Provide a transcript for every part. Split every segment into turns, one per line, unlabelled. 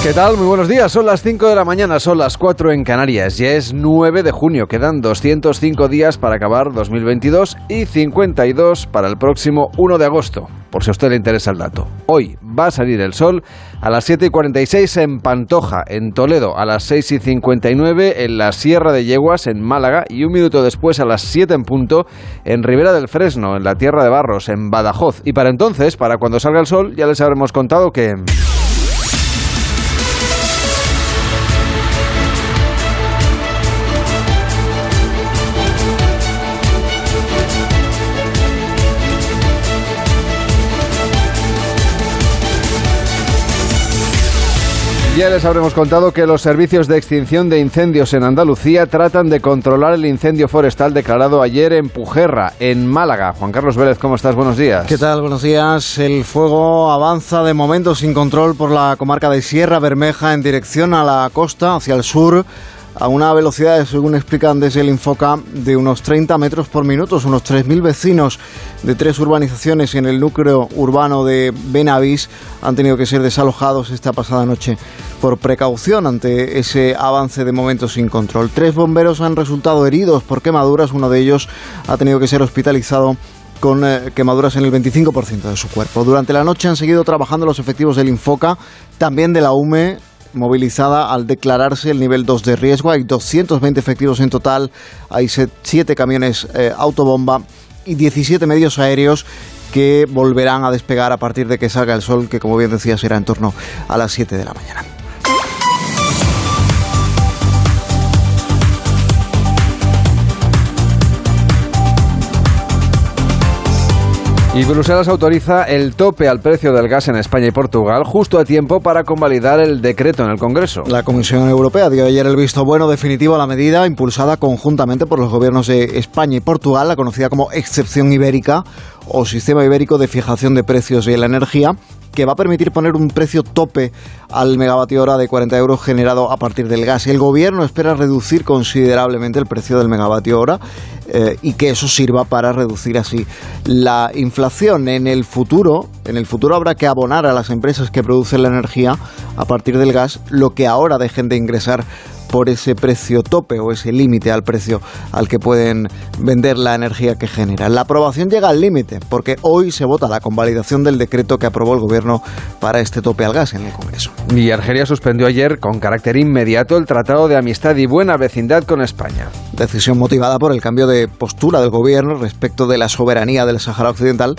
¿Qué tal? Muy buenos días. Son las 5 de la mañana, son las 4 en Canarias. Ya es 9 de junio. Quedan 205 días para acabar 2022 y 52 para el próximo 1 de agosto. Por si a usted le interesa el dato. Hoy va a salir el sol a las 7 y 46 en Pantoja, en Toledo, a las 6 y 59 en la Sierra de Yeguas, en Málaga, y un minuto después a las 7 en punto en Ribera del Fresno, en la Tierra de Barros, en Badajoz. Y para entonces, para cuando salga el sol, ya les habremos contado que... Ya les habremos contado que los servicios de extinción de incendios en Andalucía tratan de controlar el incendio forestal declarado ayer en Pujerra, en Málaga. Juan Carlos Vélez, ¿cómo estás? Buenos días.
¿Qué tal? Buenos días. El fuego avanza de momento sin control por la comarca de Sierra Bermeja en dirección a la costa, hacia el sur a una velocidad, según explican desde el Infoca, de unos 30 metros por minuto. Unos 3.000 vecinos de tres urbanizaciones en el núcleo urbano de Benavís han tenido que ser desalojados esta pasada noche por precaución ante ese avance de momento sin control. Tres bomberos han resultado heridos por quemaduras. Uno de ellos ha tenido que ser hospitalizado con eh, quemaduras en el 25% de su cuerpo. Durante la noche han seguido trabajando los efectivos del Infoca, también de la UME, movilizada al declararse el nivel 2 de riesgo. Hay 220 efectivos en total, hay 7 camiones eh, autobomba y 17 medios aéreos que volverán a despegar a partir de que salga el sol, que como bien decía será en torno a las 7 de la mañana.
Y Bruselas autoriza el tope al precio del gas en España y Portugal justo a tiempo para convalidar el decreto en el Congreso.
La Comisión Europea dio ayer el visto bueno definitivo a la medida impulsada conjuntamente por los gobiernos de España y Portugal, la conocida como excepción ibérica o sistema ibérico de fijación de precios de la energía, que va a permitir poner un precio tope al megavatio hora de 40 euros generado a partir del gas. El gobierno espera reducir considerablemente el precio del megavatio hora eh, y que eso sirva para reducir así la inflación. En el futuro, en el futuro habrá que abonar a las empresas que producen la energía a partir del gas lo que ahora dejen de ingresar por ese precio tope o ese límite al precio al que pueden vender la energía que generan. La aprobación llega al límite porque hoy se vota la convalidación del decreto que aprobó el gobierno para este tope al gas en el Congreso.
Y Argelia suspendió ayer con carácter inmediato el Tratado de Amistad y Buena Vecindad con España.
Decisión motivada por el cambio de postura del gobierno respecto de la soberanía del Sáhara Occidental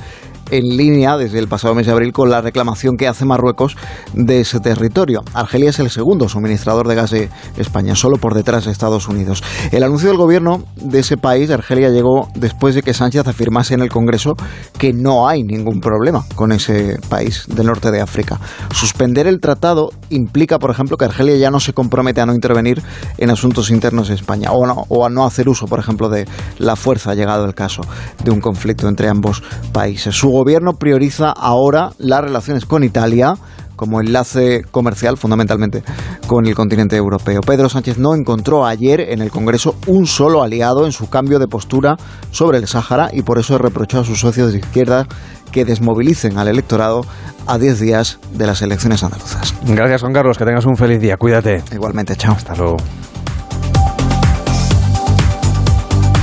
en línea desde el pasado mes de abril con la reclamación que hace Marruecos de ese territorio. Argelia es el segundo suministrador de gas de España, solo por detrás de Estados Unidos. El anuncio del gobierno de ese país, Argelia, llegó después de que Sánchez afirmase en el Congreso que no hay ningún problema con ese país del norte de África. Suspender el tratado implica, por ejemplo, que Argelia ya no se compromete a no intervenir en asuntos internos de España o, o a no hacer uso, por ejemplo, de la fuerza, llegado el caso de un conflicto entre ambos países. Gobierno prioriza ahora las relaciones con Italia como enlace comercial fundamentalmente con el continente europeo. Pedro Sánchez no encontró ayer en el Congreso un solo aliado en su cambio de postura sobre el Sáhara y por eso reprochó a sus socios de izquierda que desmovilicen al electorado a 10 días de las elecciones andaluzas.
Gracias Juan Carlos, que tengas un feliz día, cuídate.
Igualmente, chao.
Hasta luego.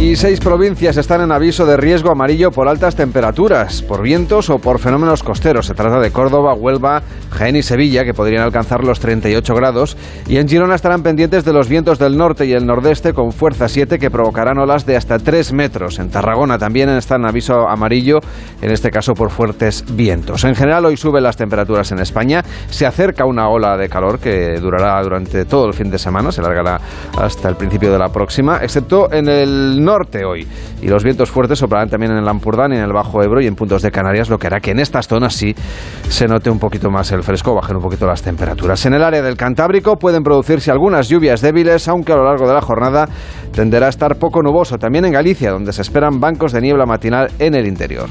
Y seis provincias están en aviso de riesgo amarillo por altas temperaturas, por vientos o por fenómenos costeros. Se trata de Córdoba, Huelva, Jaén y Sevilla, que podrían alcanzar los 38 grados. Y en Girona estarán pendientes de los vientos del norte y el nordeste con fuerza 7 que provocarán olas de hasta 3 metros. En Tarragona también están en aviso amarillo, en este caso por fuertes vientos. En general hoy suben las temperaturas en España. Se acerca una ola de calor que durará durante todo el fin de semana, se largará hasta el principio de la próxima, excepto en el norte hoy. Y los vientos fuertes soplarán también en el Ampurdán y en el Bajo Ebro y en puntos de Canarias, lo que hará que en estas zonas sí se note un poquito más el fresco, bajen un poquito las temperaturas. En el área del Cantábrico pueden producirse algunas lluvias débiles, aunque a lo largo de la jornada tenderá a estar poco nuboso. También en Galicia, donde se esperan bancos de niebla matinal en el interior.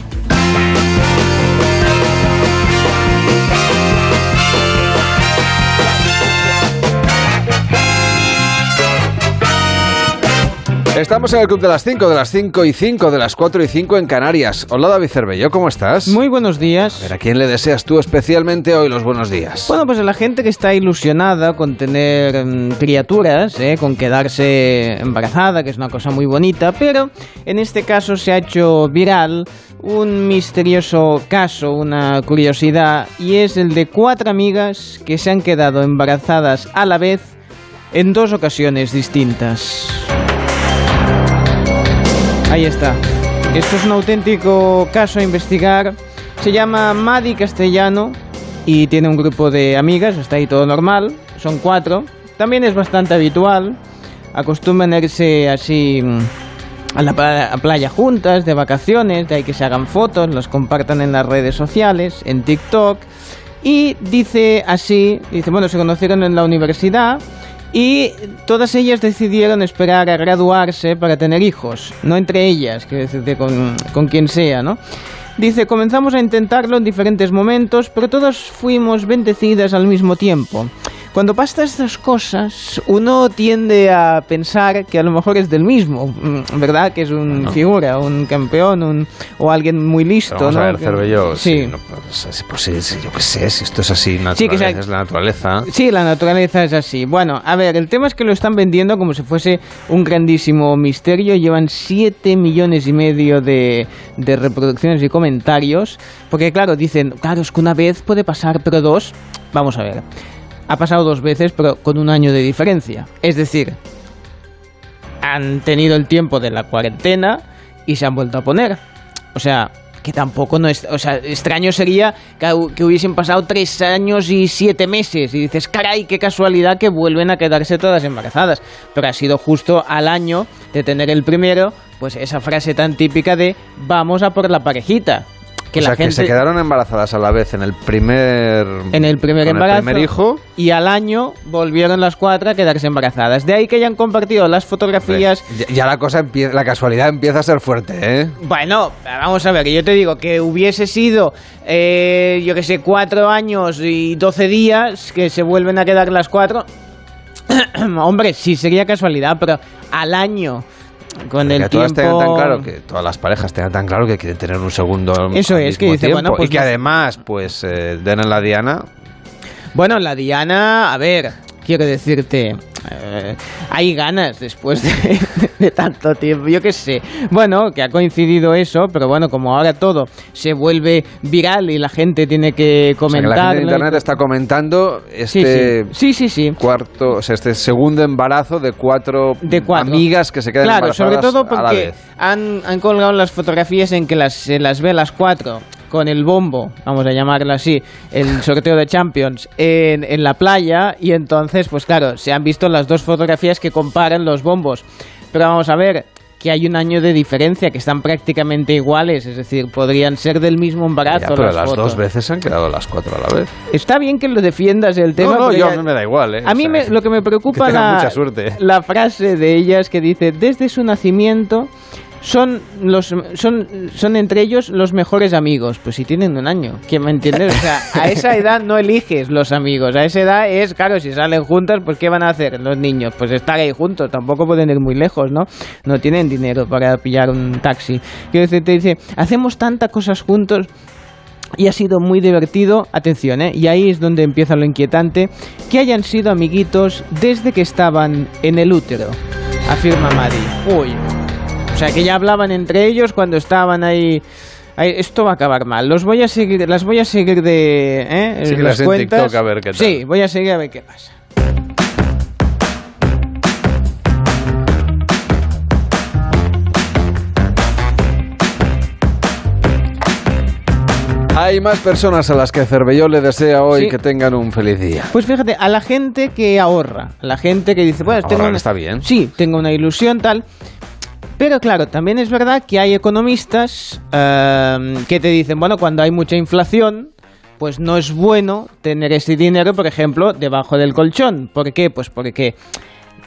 Estamos en el Club de las 5, de las 5 y 5, de las 4 y 5 en Canarias. Hola David Cervello, ¿cómo estás?
Muy buenos días.
A ver, ¿a quién le deseas tú especialmente hoy los buenos días?
Bueno, pues a la gente que está ilusionada con tener mm, criaturas, ¿eh? con quedarse embarazada, que es una cosa muy bonita, pero en este caso se ha hecho viral un misterioso caso, una curiosidad, y es el de cuatro amigas que se han quedado embarazadas a la vez en dos ocasiones distintas. Ahí está. Esto es un auténtico caso a investigar. Se llama Madi Castellano y tiene un grupo de amigas, está ahí todo normal, son cuatro. También es bastante habitual. Acostumbran a irse así mm, a la playa juntas, de vacaciones, de ahí que se hagan fotos, las compartan en las redes sociales, en TikTok. Y dice así, dice, bueno, se conocieron en la universidad y todas ellas decidieron esperar a graduarse para tener hijos, no entre ellas, quiero decirte con, con quien sea, ¿no? Dice, comenzamos a intentarlo en diferentes momentos, pero todas fuimos bendecidas al mismo tiempo. Cuando pasan estas cosas, uno tiende a pensar que a lo mejor es del mismo, mm, ¿verdad? Que es un figura, un campeón, un, o alguien muy listo,
Vamos
¿no?
a ver, Cervello,
Sí.
no, pues, pues, yo qué sé, si esto es así,
Sí, que sea-
naturaleza, es la naturaleza.
Sí, la naturaleza es así. Bueno, a ver, el tema es que lo están vendiendo como si fuese un grandísimo misterio. Llevan 7 millones y medio de, de reproducciones y comentarios. Porque, claro, dicen, claro, es que una vez puede pasar, pero dos. Vamos a ver. Ha pasado dos veces, pero con un año de diferencia. Es decir, han tenido el tiempo de la cuarentena y se han vuelto a poner. O sea, que tampoco no es... O sea, extraño sería que, hu- que hubiesen pasado tres años y siete meses y dices, caray, qué casualidad que vuelven a quedarse todas embarazadas. Pero ha sido justo al año de tener el primero, pues esa frase tan típica de vamos a por la parejita. Que
o
la
sea,
gente...
que se quedaron embarazadas a la vez en el primer...
en el primer embarazo
el primer hijo.
y al año volvieron las cuatro a quedarse embarazadas. De ahí que hayan compartido las fotografías
Ya, ya la cosa empieza, la casualidad empieza a ser fuerte, ¿eh?
Bueno, vamos a ver, que yo te digo que hubiese sido, eh, yo que sé, cuatro años y doce días que se vuelven a quedar las cuatro. Hombre, sí sería casualidad, pero al año, con
Pero
el
que todas
tiempo...
tan claro que todas las parejas tengan tan claro que quieren tener un segundo
Eso
al
es, que dice, bueno, pues
y que
no-
además pues eh, den en la diana.
Bueno, la Diana, a ver, quiero decirte, eh, hay ganas después de, de tanto tiempo, yo qué sé. Bueno, que ha coincidido eso, pero bueno, como ahora todo se vuelve viral y la gente tiene que
o sea, que la gente
y
internet está comentando este
sí, sí, sí,
cuarto o sea este segundo embarazo de cuatro,
de cuatro.
amigas que se quedan
Claro,
embarazadas
sobre todo porque han colgado las fotografías en que las, se las ve las cuatro con el bombo, vamos a llamarlo así, el sorteo de Champions en, en la playa y entonces, pues claro, se han visto las dos fotografías que comparan los bombos. Pero vamos a ver que hay un año de diferencia, que están prácticamente iguales, es decir, podrían ser del mismo
Ya,
embarazo
pero
las,
las dos veces se han quedado las cuatro a la vez
Está bien que lo defiendas el tema.
no, no, yo
ya-
a mí me da igual ¿eh?
a mí
O sea,
me- lo que me preocupa
que
la,
mucha suerte
la frase de ellas que dice, desde su nacimiento son los son, son entre ellos los mejores amigos. Pues si tienen un año, ¿quién me entiende? O sea, a esa edad no eliges los amigos, a esa edad es, claro, si salen juntas, pues ¿qué van a hacer los niños? Pues estar ahí juntos, tampoco pueden ir muy lejos, ¿no? No tienen dinero para pillar un taxi. Decir, te dice, hacemos tantas cosas juntos y ha sido muy divertido, atención, ¿eh? y ahí es donde empieza lo inquietante, que hayan sido amiguitos desde que estaban en el útero, afirma Madi. Uy, sea que ya hablaban entre ellos cuando estaban ahí. ahí, esto va a acabar mal. Los voy a seguir, las voy a seguir de ¿eh?
Síguelas
las
en
cuentas.
TikTok a ver qué tal.
Sí, voy a seguir a ver qué pasa.
hay más personas a las que Cervelló le desea hoy
Sí.
que tengan un feliz día
Pues fíjate, a la gente que ahorra, a la gente que dice, bueno, tengo una,
está bien.
Sí, tengo una ilusión tal. Pero claro, también es verdad que hay economistas eh, que te dicen, bueno, cuando hay mucha inflación, pues no es bueno tener ese dinero, por ejemplo, debajo del colchón. ¿Por qué? Pues porque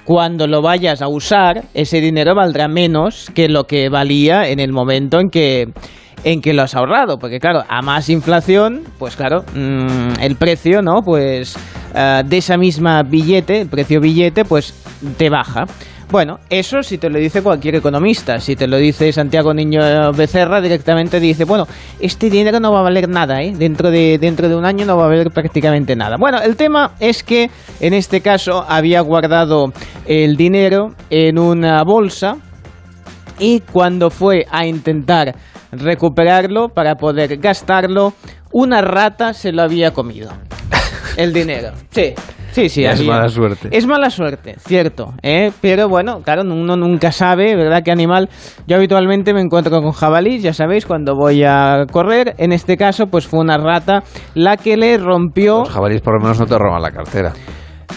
cuando lo vayas a usar, ese dinero valdrá menos que lo que valía en el momento en que en que lo has ahorrado, porque claro, a más inflación, pues claro, mm, el precio, ¿no? Pues eh, de esa misma billete, el precio billete, pues te baja. Bueno, eso si te lo dice cualquier economista. Si te lo dice Santiago Niño Becerra, directamente dice, bueno, este dinero no va a valer nada, ¿eh? Dentro de, dentro de un año no va a valer prácticamente nada. Bueno, el tema es que en este caso había guardado el dinero en una bolsa y cuando fue a intentar recuperarlo para poder gastarlo, una rata se lo había comido. El dinero. Sí. Sí, sí.
Es mala suerte.
Es mala suerte, cierto. ¿eh? Pero bueno, claro, uno nunca sabe, ¿verdad? ¿Qué animal? Yo habitualmente me encuentro con jabalís, ya sabéis, cuando voy a correr. En este caso, pues fue una rata la que le rompió...
Los jabalíes por lo menos no te roban la cartera.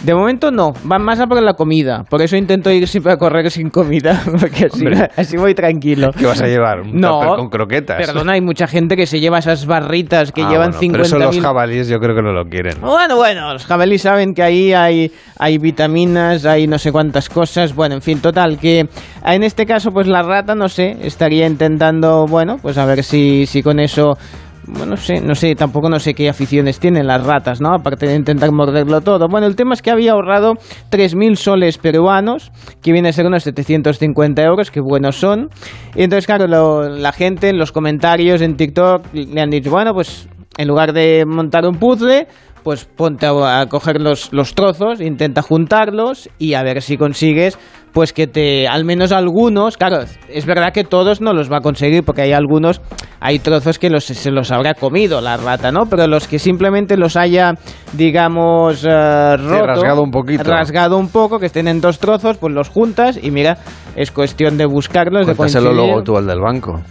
De momento no, van más a por la comida. Por eso intento ir siempre a correr sin comida, porque así, así voy tranquilo.
¿Qué vas a llevar? Un
No,
con croquetas.
Perdona, hay mucha gente que se lleva esas barritas que
Ah,
llevan
bueno, Pero
50
eso los jabalíes yo creo que no lo quieren.
Bueno, bueno, los jabalíes saben que ahí hay, hay vitaminas, hay no sé cuántas cosas. Bueno, en fin, total, que en este caso, pues la rata, no sé, estaría intentando, bueno, pues a ver si, si con eso. Bueno, no sé, no sé, tampoco no sé qué aficiones tienen las ratas, ¿no? Aparte de intentar morderlo todo. Bueno, el tema es que había ahorrado 3.000 soles peruanos, que viene a ser unos 750 euros, que buenos son. Y entonces, claro, la gente en los comentarios en TikTok le han dicho, bueno, pues en lugar de montar un puzzle, pues ponte a, a coger los, los trozos, intenta juntarlos y a ver si consigues, pues que te, al menos algunos, claro, es verdad que todos no los va a conseguir porque hay algunos, hay trozos que los, se los habrá comido la rata, ¿no? Pero los que simplemente los haya, digamos, eh, roto,
rasgado un poquito.
rasgado un poco, que estén en dos trozos, pues los juntas y mira, es cuestión de buscarlos, de
Cuéntaselo
coincidir.
luego tú al del banco.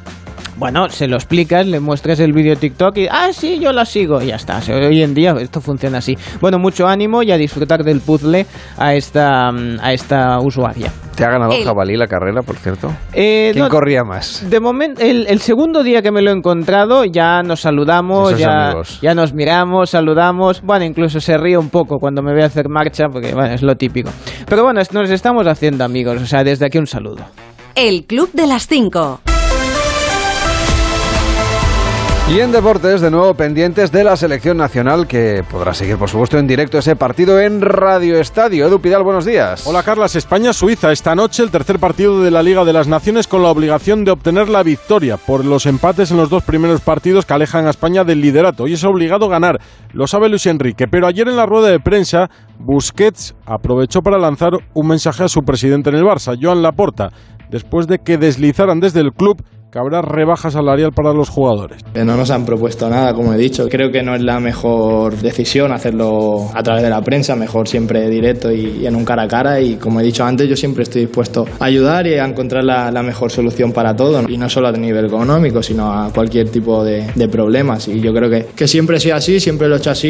Bueno, se lo explicas, le muestras el vídeo TikTok y, ah, sí, yo la sigo, y ya está. Hoy en día esto funciona así. Bueno, mucho ánimo y a disfrutar del puzzle a esta, a esta usuaria.
¿Te ha ganado
El-
jabalí la carrera, por cierto?
Eh,
¿Quién
no,
corría más?
de momento, el, el segundo día que me lo he encontrado, ya nos saludamos, ya, ya nos miramos, saludamos. Bueno, incluso se ríe un poco cuando me ve hacer marcha, porque bueno, es lo típico. Pero bueno, nos estamos haciendo amigos, o sea, desde aquí un saludo.
El Club de las 5.
Y en deportes, de nuevo pendientes de la selección nacional, que podrá seguir, por supuesto, en directo ese partido en Radio Estadio. Edu Pidal, buenos días.
Hola Carlas, España-Suiza. Esta noche el tercer partido de la Liga de las Naciones con la obligación de obtener la victoria por los empates en los dos primeros partidos que alejan a España del liderato. Y es obligado ganar, lo sabe Luis Enrique. Pero ayer en la rueda de prensa, Busquets aprovechó para lanzar un mensaje a su presidente en el Barça, Joan Laporta, después de que deslizaran desde el club que habrá rebaja salarial para los jugadores.
No nos han propuesto nada, como he dicho. Creo que no es la mejor decisión hacerlo a través de la prensa, mejor siempre directo y, en un cara a cara. Y como he dicho antes, yo siempre estoy dispuesto a ayudar y a encontrar la, mejor solución para todo. Y no solo a nivel económico, sino a cualquier tipo de, problemas. Y yo creo que, que siempre he sido así, siempre lo he hecho así.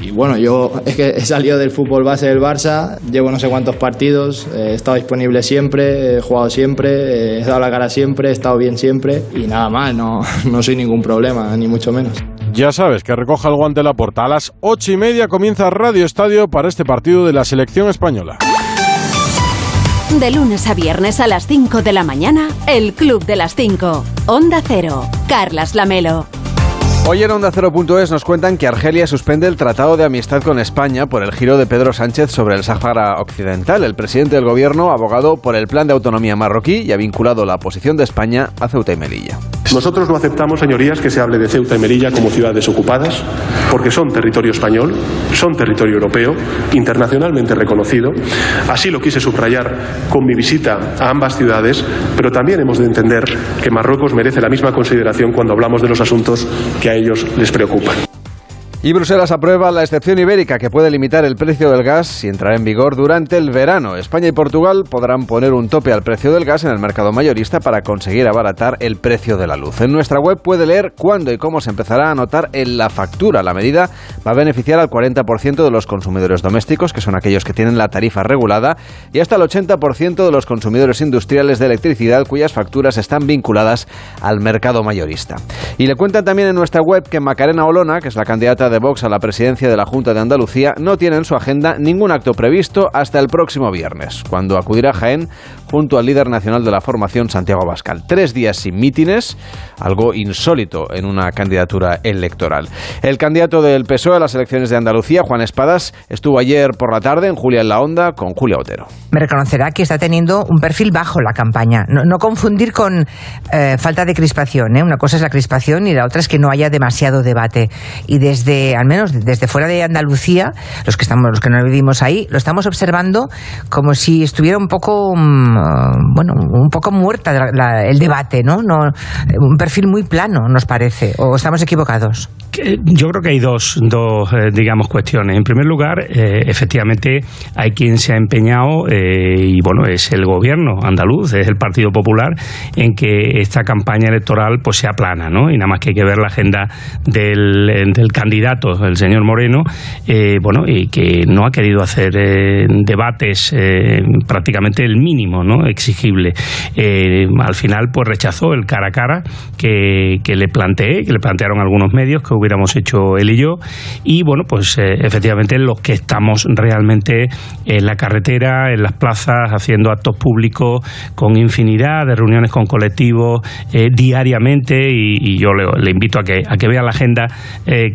Y, y bueno, yo es que he salido del fútbol base del Barça, llevo no sé cuántos partidos, eh, he estado disponible siempre, he jugado siempre, eh, he dado la cara siempre, he estado bien siempre y nada más, no, no soy ningún problema, ni mucho menos.
Ya sabes que recoja el guante la porta. A las ocho y media comienza Radio Estadio para este partido de la selección española.
De lunes a viernes a las 5 de la mañana, El Club de las 5. Onda Cero. Carlas Lamelo.
Hoy en Onda Cero.es nos cuentan que Argelia suspende el Tratado de Amistad con España por el giro de Pedro Sánchez sobre el Sáhara Occidental. El presidente del gobierno abogado por el plan de autonomía marroquí y ha vinculado la posición de España a Ceuta y Melilla.
Nosotros no aceptamos, señorías, que se hable de Ceuta y Melilla como ciudades ocupadas, porque son territorio español, son territorio europeo, internacionalmente reconocido. Así lo quise subrayar con mi visita a ambas ciudades, pero también hemos de entender que Marruecos merece la misma consideración cuando hablamos de los asuntos que a ellos les preocupan.
Y Bruselas aprueba la excepción ibérica que puede limitar el precio del gas y entrará en vigor durante el verano. España y Portugal podrán poner un tope al precio del gas en el mercado mayorista para conseguir abaratar el precio de la luz. En nuestra web puede leer cuándo y cómo se empezará a notar en la factura. La medida va a beneficiar al 40% de los consumidores domésticos, que son aquellos que tienen la tarifa regulada, y hasta el 80% de los consumidores industriales de electricidad cuyas facturas están vinculadas al mercado mayorista. Y le cuentan también en nuestra web que Macarena Olona, que es la candidata de Vox a la presidencia de la Junta de Andalucía, no tiene en su agenda ningún acto previsto hasta el próximo viernes, cuando acudirá a Jaén junto al líder nacional de la formación, Santiago Bascal. Tres días sin mítines, algo insólito en una candidatura electoral. El candidato del PSOE a las elecciones de Andalucía, Juan Espadas, estuvo ayer por la tarde en Julia en la Onda con Julia Otero.
Me reconocerá que está teniendo un perfil bajo la campaña. No, confundir con eh, falta de crispación. ¿eh? Una cosa es la crispación y la otra es que no haya demasiado debate. Y desde, al menos desde fuera de Andalucía, los que estamos, los que no vivimos ahí, lo estamos observando como si estuviera un poco mm, bueno, un poco muerta el debate, ¿no? ¿no? Un perfil muy plano, nos parece, o estamos equivocados.
Yo creo que hay dos, dos eh, digamos, cuestiones. En primer lugar, eh, efectivamente, hay quien se ha empeñado, eh, y bueno, es el gobierno andaluz, es el Partido Popular, en que esta campaña electoral pues sea plana, ¿no? Y nada más que hay que ver la agenda del, del candidato, el señor Moreno, bueno, y que no ha querido hacer debates prácticamente el mínimo, ¿no? Exigible. al final, pues rechazó el cara a cara que, que le planteé, que le plantearon algunos medios que hubiéramos hecho él y yo. Y bueno, pues eh, efectivamente los que estamos realmente en la carretera, en las plazas, haciendo actos públicos con infinidad de reuniones con colectivos eh, diariamente y, yo le, invito a que, a que vea la agenda eh,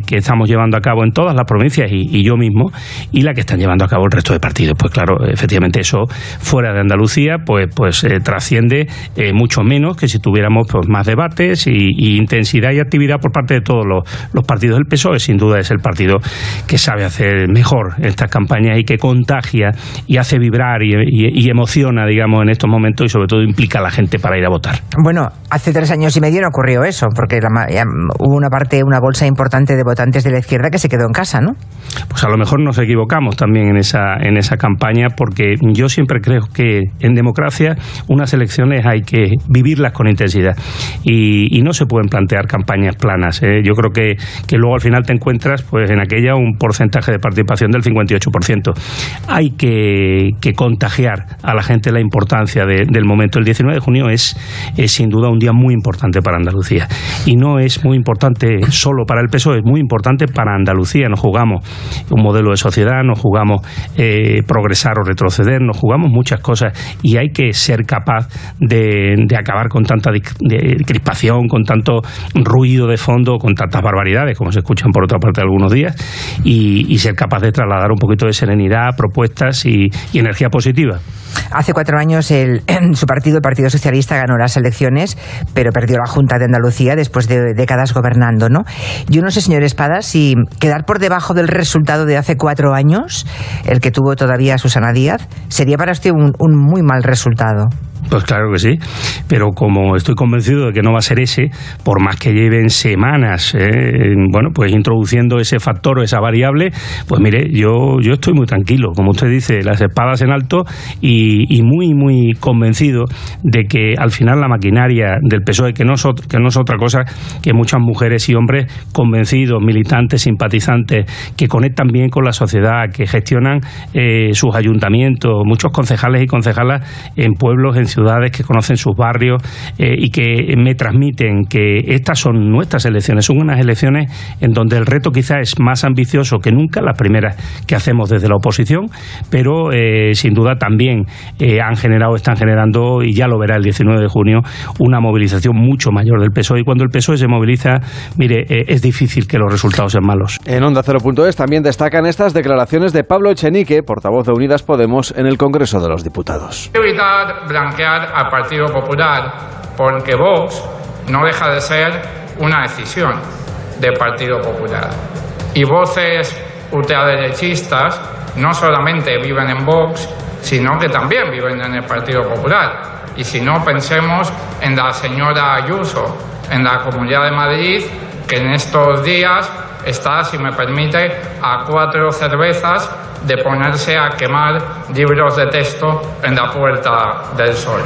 que, estamos llevando a cabo en todas las provincias y, yo mismo y la que están llevando a cabo el resto de partidos. Pues claro, efectivamente eso fuera de Andalucía pues, pues trasciende mucho menos que si tuviéramos pues, más debates y, y intensidad y actividad por parte de todos los, partidos del PSOE, sin duda es el partido que sabe hacer mejor estas campañas y que contagia y hace vibrar y, emociona, digamos, en estos momentos y sobre todo implica a la gente para ir a votar.
Bueno, hace tres años y medio no ocurrió eso, porque hubo una parte, una bolsa importante de votantes de la izquierda que se quedó en casa, ¿no?
Pues a lo mejor nos equivocamos también en esa, en esa campaña, porque yo siempre creo que en democracia unas elecciones hay que vivirlas con intensidad y, no se pueden plantear campañas planas. ¿eh? yo creo que, que luego al final te encuentras pues en aquella un porcentaje de participación del 58%. Hay que, que contagiar a la gente la importancia del momento. El 19 de junio es, es sin duda un día muy importante para Andalucía. Y no es muy importante solo para el PSOE, es muy importante para Andalucía. Nos jugamos un modelo de sociedad, nos jugamos eh, progresar o retroceder, nos jugamos muchas cosas y hay que ser capaz de, de acabar con tanta crispación, con tanto ruido de fondo, con tantas barbaridades como se escuchan por otra parte algunos días y, ser capaz de trasladar un poquito de serenidad, propuestas y, energía positiva.
Hace cuatro años el, su partido, el Partido Socialista, ganó las elecciones, pero perdió la Junta de Andalucía después de décadas gobernando, ¿no? Yo no sé, señor Espada, si quedar por debajo del resultado de hace cuatro años, el que tuvo todavía Susana Díaz, sería para usted un muy mal resultado.
Pues claro que sí, pero como estoy convencido de que no va a ser ese, por más que lleven semanas, eh, bueno, pues introduciendo ese factor o esa variable, pues mire, yo, yo estoy muy tranquilo, como usted dice, las espadas en alto y, muy, muy convencido de que al final la maquinaria del PSOE, que no es, que no es otra cosa que muchas mujeres y hombres convencidos, militantes, simpatizantes, que conectan bien con la sociedad, que gestionan eh, sus ayuntamientos, muchos concejales y concejalas en pueblos, en ciudades, que conocen sus barrios eh, y que me transmiten que estas son nuestras elecciones, son unas elecciones en donde el reto quizá es más ambicioso que nunca, las primeras que hacemos desde la oposición, pero eh, sin duda también eh, han generado, están generando, y ya lo verá el 19 de junio, una movilización mucho mayor del PSOE. Y cuando el PSOE se moviliza, mire, es difícil que los resultados sean malos.
En Onda 0.es también destacan estas declaraciones de Pablo Echenique, portavoz de Unidas Podemos, en el Congreso de los Diputados
al Partido Popular, porque Vox no deja de ser una decisión del Partido Popular. Y voces ultraderechistas no solamente viven en Vox, sino que también viven en el Partido Popular. Y si no, pensemos en la señora Ayuso, en la Comunidad de Madrid, que en estos días está, si me permite, a cuatro cervezas de ponerse a quemar libros de texto en la Puerta del Sol.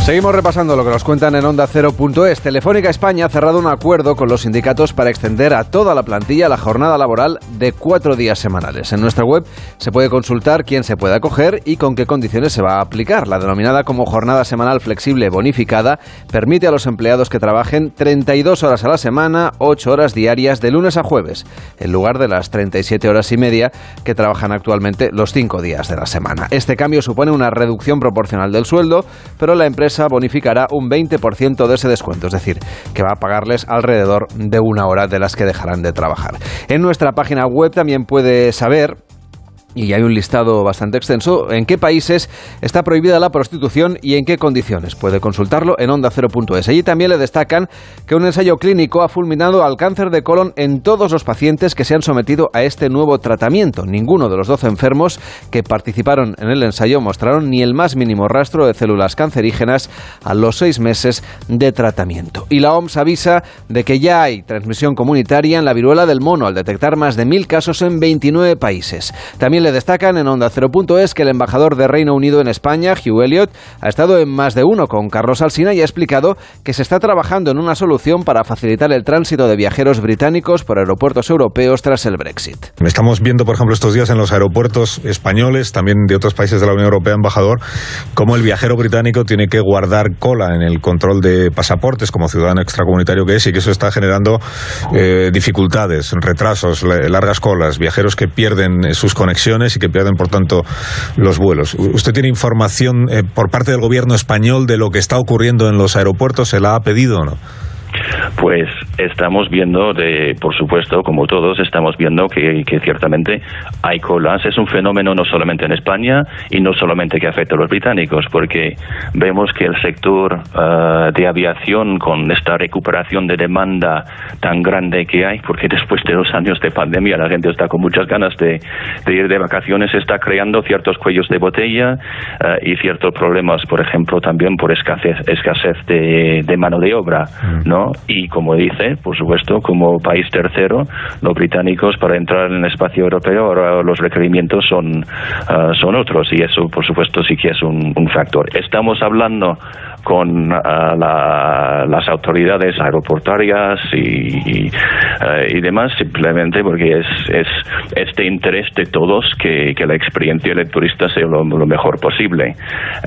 Seguimos repasando lo que nos cuentan en Onda 0.es. Telefónica España ha cerrado un acuerdo con los sindicatos para extender a toda la plantilla la jornada laboral de cuatro días semanales. En nuestra web se puede consultar quién se puede acoger y con qué condiciones se va a aplicar. La denominada como jornada semanal flexible bonificada permite a los empleados que trabajen 32 horas a la semana, 8 horas diarias de lunes a jueves, en lugar de las 37 horas y media que trabajan actualmente los 5 días de la semana. Este cambio supone una reducción proporcional del sueldo, pero la empresa bonificará un 20% de ese descuento, es decir, que va a pagarles alrededor de una hora de las que dejarán de trabajar. En nuestra página web también puede saber y hay un listado bastante extenso, en qué países está prohibida la prostitución y en qué condiciones. Puede consultarlo en onda0.es. Allí también le destacan que un ensayo clínico ha fulminado al cáncer de colon en todos los pacientes que se han sometido a este nuevo tratamiento. Ninguno de los 12 enfermos que participaron en el ensayo mostraron ni el más mínimo rastro de células cancerígenas a los seis meses de tratamiento. Y la OMS avisa de que ya hay transmisión comunitaria en la viruela del mono al detectar más de mil casos en 29 países. También le destacan en Onda 0.es que el embajador de Reino Unido en España, Hugh Elliott, ha estado en más de uno con Carlos Alsina y ha explicado que se está trabajando en una solución para facilitar el tránsito de viajeros británicos por aeropuertos europeos tras el Brexit.
Estamos viendo, por ejemplo, estos días en los aeropuertos españoles, también de otros países de la Unión Europea, embajador, cómo el viajero británico tiene que guardar cola en el control de pasaportes como ciudadano extracomunitario que es y que eso está generando eh, dificultades, retrasos, largas colas, viajeros que pierden sus conexiones y que pierden, por tanto, los vuelos. ¿Usted tiene información eh, por parte del gobierno español de lo que está ocurriendo en los aeropuertos? ¿Se la ha pedido o no?
Pues estamos viendo, de, por supuesto, como todos, estamos viendo que, ciertamente hay colas. Es un fenómeno no solamente en España y no solamente que afecta a los británicos, porque vemos que el sector eh, de aviación, con esta recuperación de demanda tan grande que hay, porque después de dos años de pandemia la gente está con muchas ganas de, ir de vacaciones, está creando ciertos cuellos de botella eh, y ciertos problemas, por ejemplo, también por escasez, escasez de, de mano de obra, mm. Y como dice, por supuesto, como país tercero, los británicos para entrar en el espacio europeo ahora los requerimientos son, ah, son otros y eso, por supuesto, sí que es un, un factor. Estamos hablando con las autoridades aeroportuarias y, uh, y, demás, simplemente porque es, es este interés de todos que, que la experiencia del turista sea lo, mejor posible.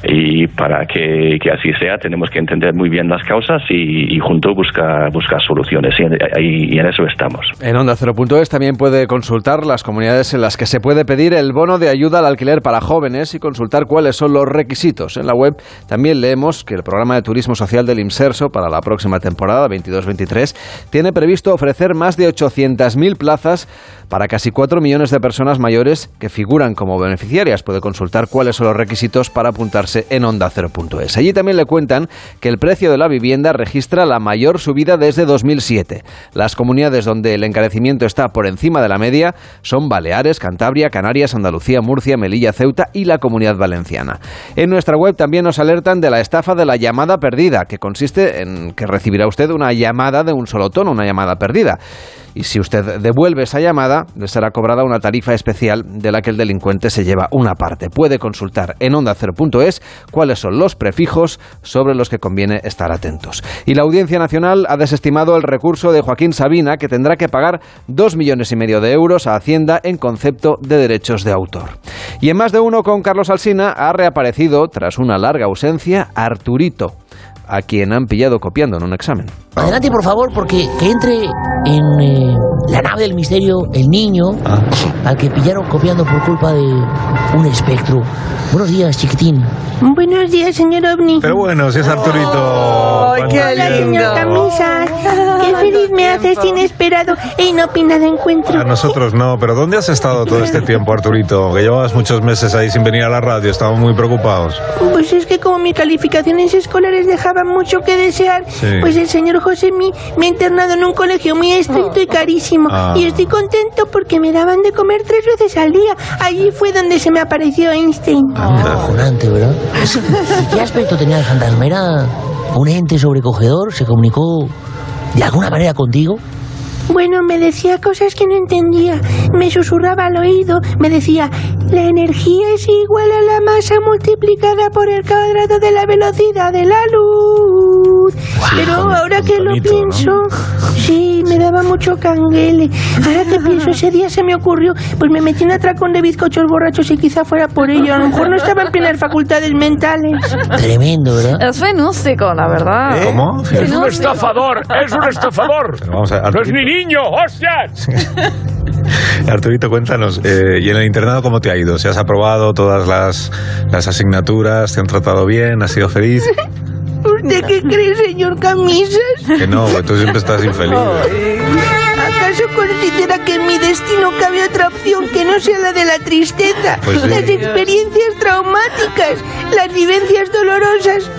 Y para que, que, así sea, tenemos que entender muy bien las causas y, y juntos buscar, buscar soluciones. Y, y, en eso estamos.
En Onda 0.es también puede consultar las comunidades en las que se puede pedir el bono de ayuda al alquiler para jóvenes y consultar cuáles son los requisitos. En la web también leemos que el programa de turismo social del IMSERSO para la próxima temporada 22-23 tiene previsto ofrecer más de 800.000 plazas para casi 4 millones de personas mayores que figuran como beneficiarias. Puede consultar cuáles son los requisitos para apuntarse en onda 0.es. Allí también le cuentan que el precio de la vivienda registra la mayor subida desde 2007. Las comunidades donde el encarecimiento está por encima de la media son Baleares, Cantabria, Canarias, Andalucía, Murcia, Melilla, Ceuta y la Comunidad Valenciana. En nuestra web también nos alertan de la estafa de la llamada perdida, que consiste en que recibirá usted una llamada de un solo tono, una llamada perdida y si usted devuelve esa llamada, le será cobrada una tarifa especial de la que el delincuente se lleva una parte. Puede consultar en onda0.es cuáles son los prefijos sobre los que conviene estar atentos. Y la Audiencia Nacional ha desestimado el recurso de Joaquín Sabina, que tendrá que pagar dos millones y medio de euros a Hacienda en concepto de derechos de autor. Y en más de uno con Carlos Alsina ha reaparecido, tras una larga ausencia, Arturito a quien han pillado copiando en un examen.
Adelante, por favor, porque que entre en eh, la nave del misterio el niño ah. al que pillaron copiando por culpa de un espectro. Buenos días, chiquitín.
Buenos días, señor OVNI.
Pero bueno, si es Arturito.
¡Ay, qué Hola, señor Camisa. Qué feliz me haces inesperado e inopinado encuentro.
A nosotros no, pero ¿dónde has estado todo este tiempo, Arturito? Que llevabas muchos meses ahí sin venir a la radio, estábamos muy preocupados.
Pues es que como mis calificaciones escolares dejaban mucho que desear, pues el señor José me ha internado en un colegio muy estricto y carísimo. Ah. Y estoy contento porque me daban de comer tres veces al día. Allí fue donde se me apareció Einstein.
Ah, ¿verdad? ¿Qué aspecto tenía el fantasma? ¿Era un ente sobrecogedor? ¿Se comunicó de alguna manera contigo?
Bueno, me decía cosas que no entendía. Me susurraba al oído. Me decía, la energía es igual a la masa multiplicada por el cuadrado de la velocidad de la luz. Pero ahora que lo pienso, sí, me daba mucho canguele. Ahora que pienso, ese día se me ocurrió, pues me metí en atracón de bizcochos borrachos y quizá fuera por ello. A lo mejor no estaba en plenas facultades mentales.
Tremendo, ¿verdad?
Es fenústico, la verdad.
¿Eh? ¿Cómo?
Es un estafador, es un estafador.
Pero vamos a ver,
No es ni niño, hostias.
Arturito, cuéntanos, eh, ¿y en el internado cómo te ha ido? ¿Se has aprobado todas las, las asignaturas? ¿Te han tratado bien? ¿Has sido feliz?
¿Usted qué cree, señor Camisas?
Que no, tú siempre estás infeliz.
¿Acaso considera que en mi destino cabe otra opción que no sea la de la tristeza?
Pues sí.
Las experiencias traumáticas, las vivencias dolorosas.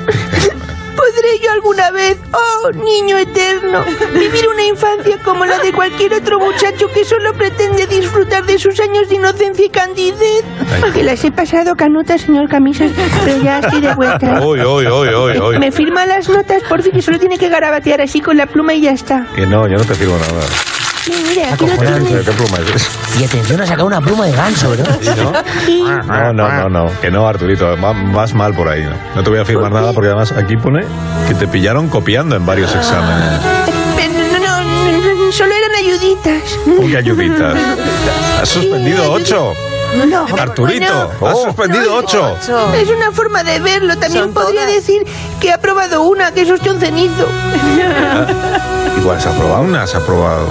¿Podré yo alguna vez, oh niño eterno, vivir una infancia como la de cualquier otro muchacho que solo pretende disfrutar de sus años de inocencia y candidez? Que las he pasado canutas, señor Camisas, pero ya estoy de vuelta.
Uy, uy, uy, uy, uy.
Me firma las notas, por fin, que solo tiene que garabatear así con la pluma y ya está.
Que no, yo no te firmo nada.
Sí, mire, aquí lo
Acojonante.
tiene.
¿Qué pluma es?
Y atención a sacar una pluma de ganso, ¿verdad?
Sí.
No, no, no, no, que no, Arturito, va- vas mal por ahí. ¿no? no te voy a firmar nada porque además aquí pone que te pillaron copiando en varios exámenes.
Pero no, no, no, solo eran ayuditas.
Uy, ayuditas. Has suspendido ocho.
No,
Arturito,
bueno,
has suspendido ocho.
Es una forma de verlo. También podría decir que ha probado una, que es un cenizo.
Igual se ha aprobado una, has aprobado.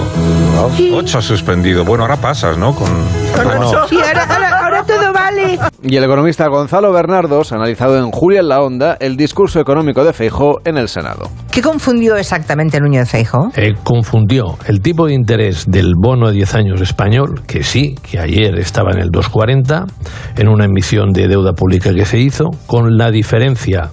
Ocho has suspendido. Bueno, ahora pasas, ¿no? Con... Ah, no.
Sí, ahora todo vale.
Y el economista Gonzalo Bernardos ha analizado en Julia en la Onda el discurso económico de Feijó en el Senado.
¿Qué confundió exactamente Núñez Feijóo?
Eh, confundió el tipo de interés del bono de 10 años español, que sí, que ayer estaba en el 2,40, en una emisión de deuda pública que se hizo, con la diferencia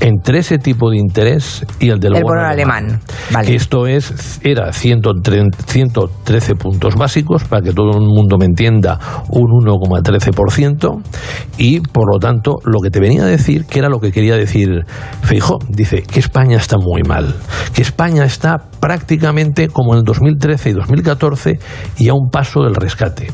entre ese tipo de interés y el del
El
bono,
bono alemán. Vale.
Que esto es, era 130 113 puntos básicos, para que todo el mundo me entienda, un 1,13%, y por lo tanto, lo que te venía a decir, que era lo que quería decir Feijó, dice que España está muy mal, que España está prácticamente como en el 2013 y 2014 y a un paso del rescate.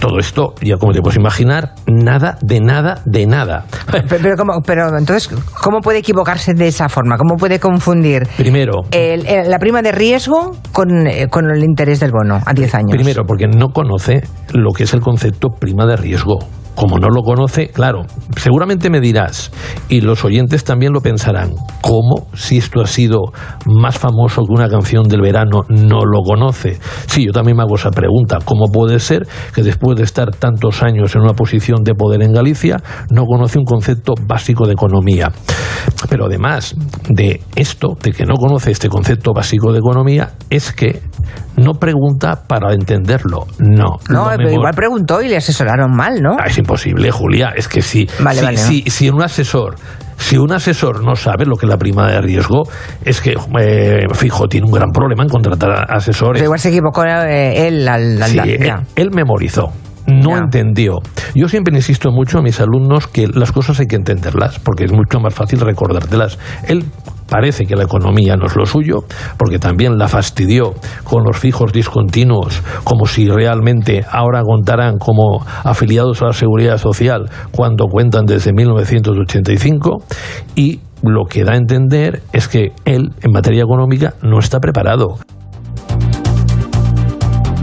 Todo esto, ya como te puedes imaginar, nada de nada de nada.
Pero, pero, ¿cómo- pero entonces, ¿cómo puede equivocarse de esa forma? ¿Cómo puede confundir
Primero,
el- el- la prima de riesgo con, eh, con el interés del bono a 10 años?
Primero, porque no conoce lo que es el concepto prima de riesgo. Como no lo conoce, claro, seguramente me dirás, y los oyentes también lo pensarán, ¿cómo si esto ha sido más famoso que una canción del verano no lo conoce? Sí, yo también me hago esa pregunta, ¿cómo puede ser que después de estar tantos años en una posición de poder en Galicia no conoce un concepto básico de economía? Pero además de esto, de que no conoce este concepto básico de economía, es que no pregunta para entenderlo. No.
No, pero igual preguntó y le asesoraron mal, ¿no?
Ah, es imposible, Julia. Es que si,
Vale,
si,
vale,
si, si un asesor. Si un asesor no sabe lo que es la prima de riesgo, es que, eh, fijo, tiene un gran problema en contratar a asesores.
Pero igual se equivocó eh, él al, al
Sí, él, él memorizó. No entendió. Yo siempre insisto mucho a mis alumnos que las cosas hay que entenderlas, porque es mucho más fácil recordártelas. Él parece que la economía no es lo suyo, porque también la fastidió con los fijos discontinuos, como si realmente ahora contaran como afiliados a la seguridad social cuando cuentan desde 1985, y lo que da a entender es que él, en materia económica, no está preparado.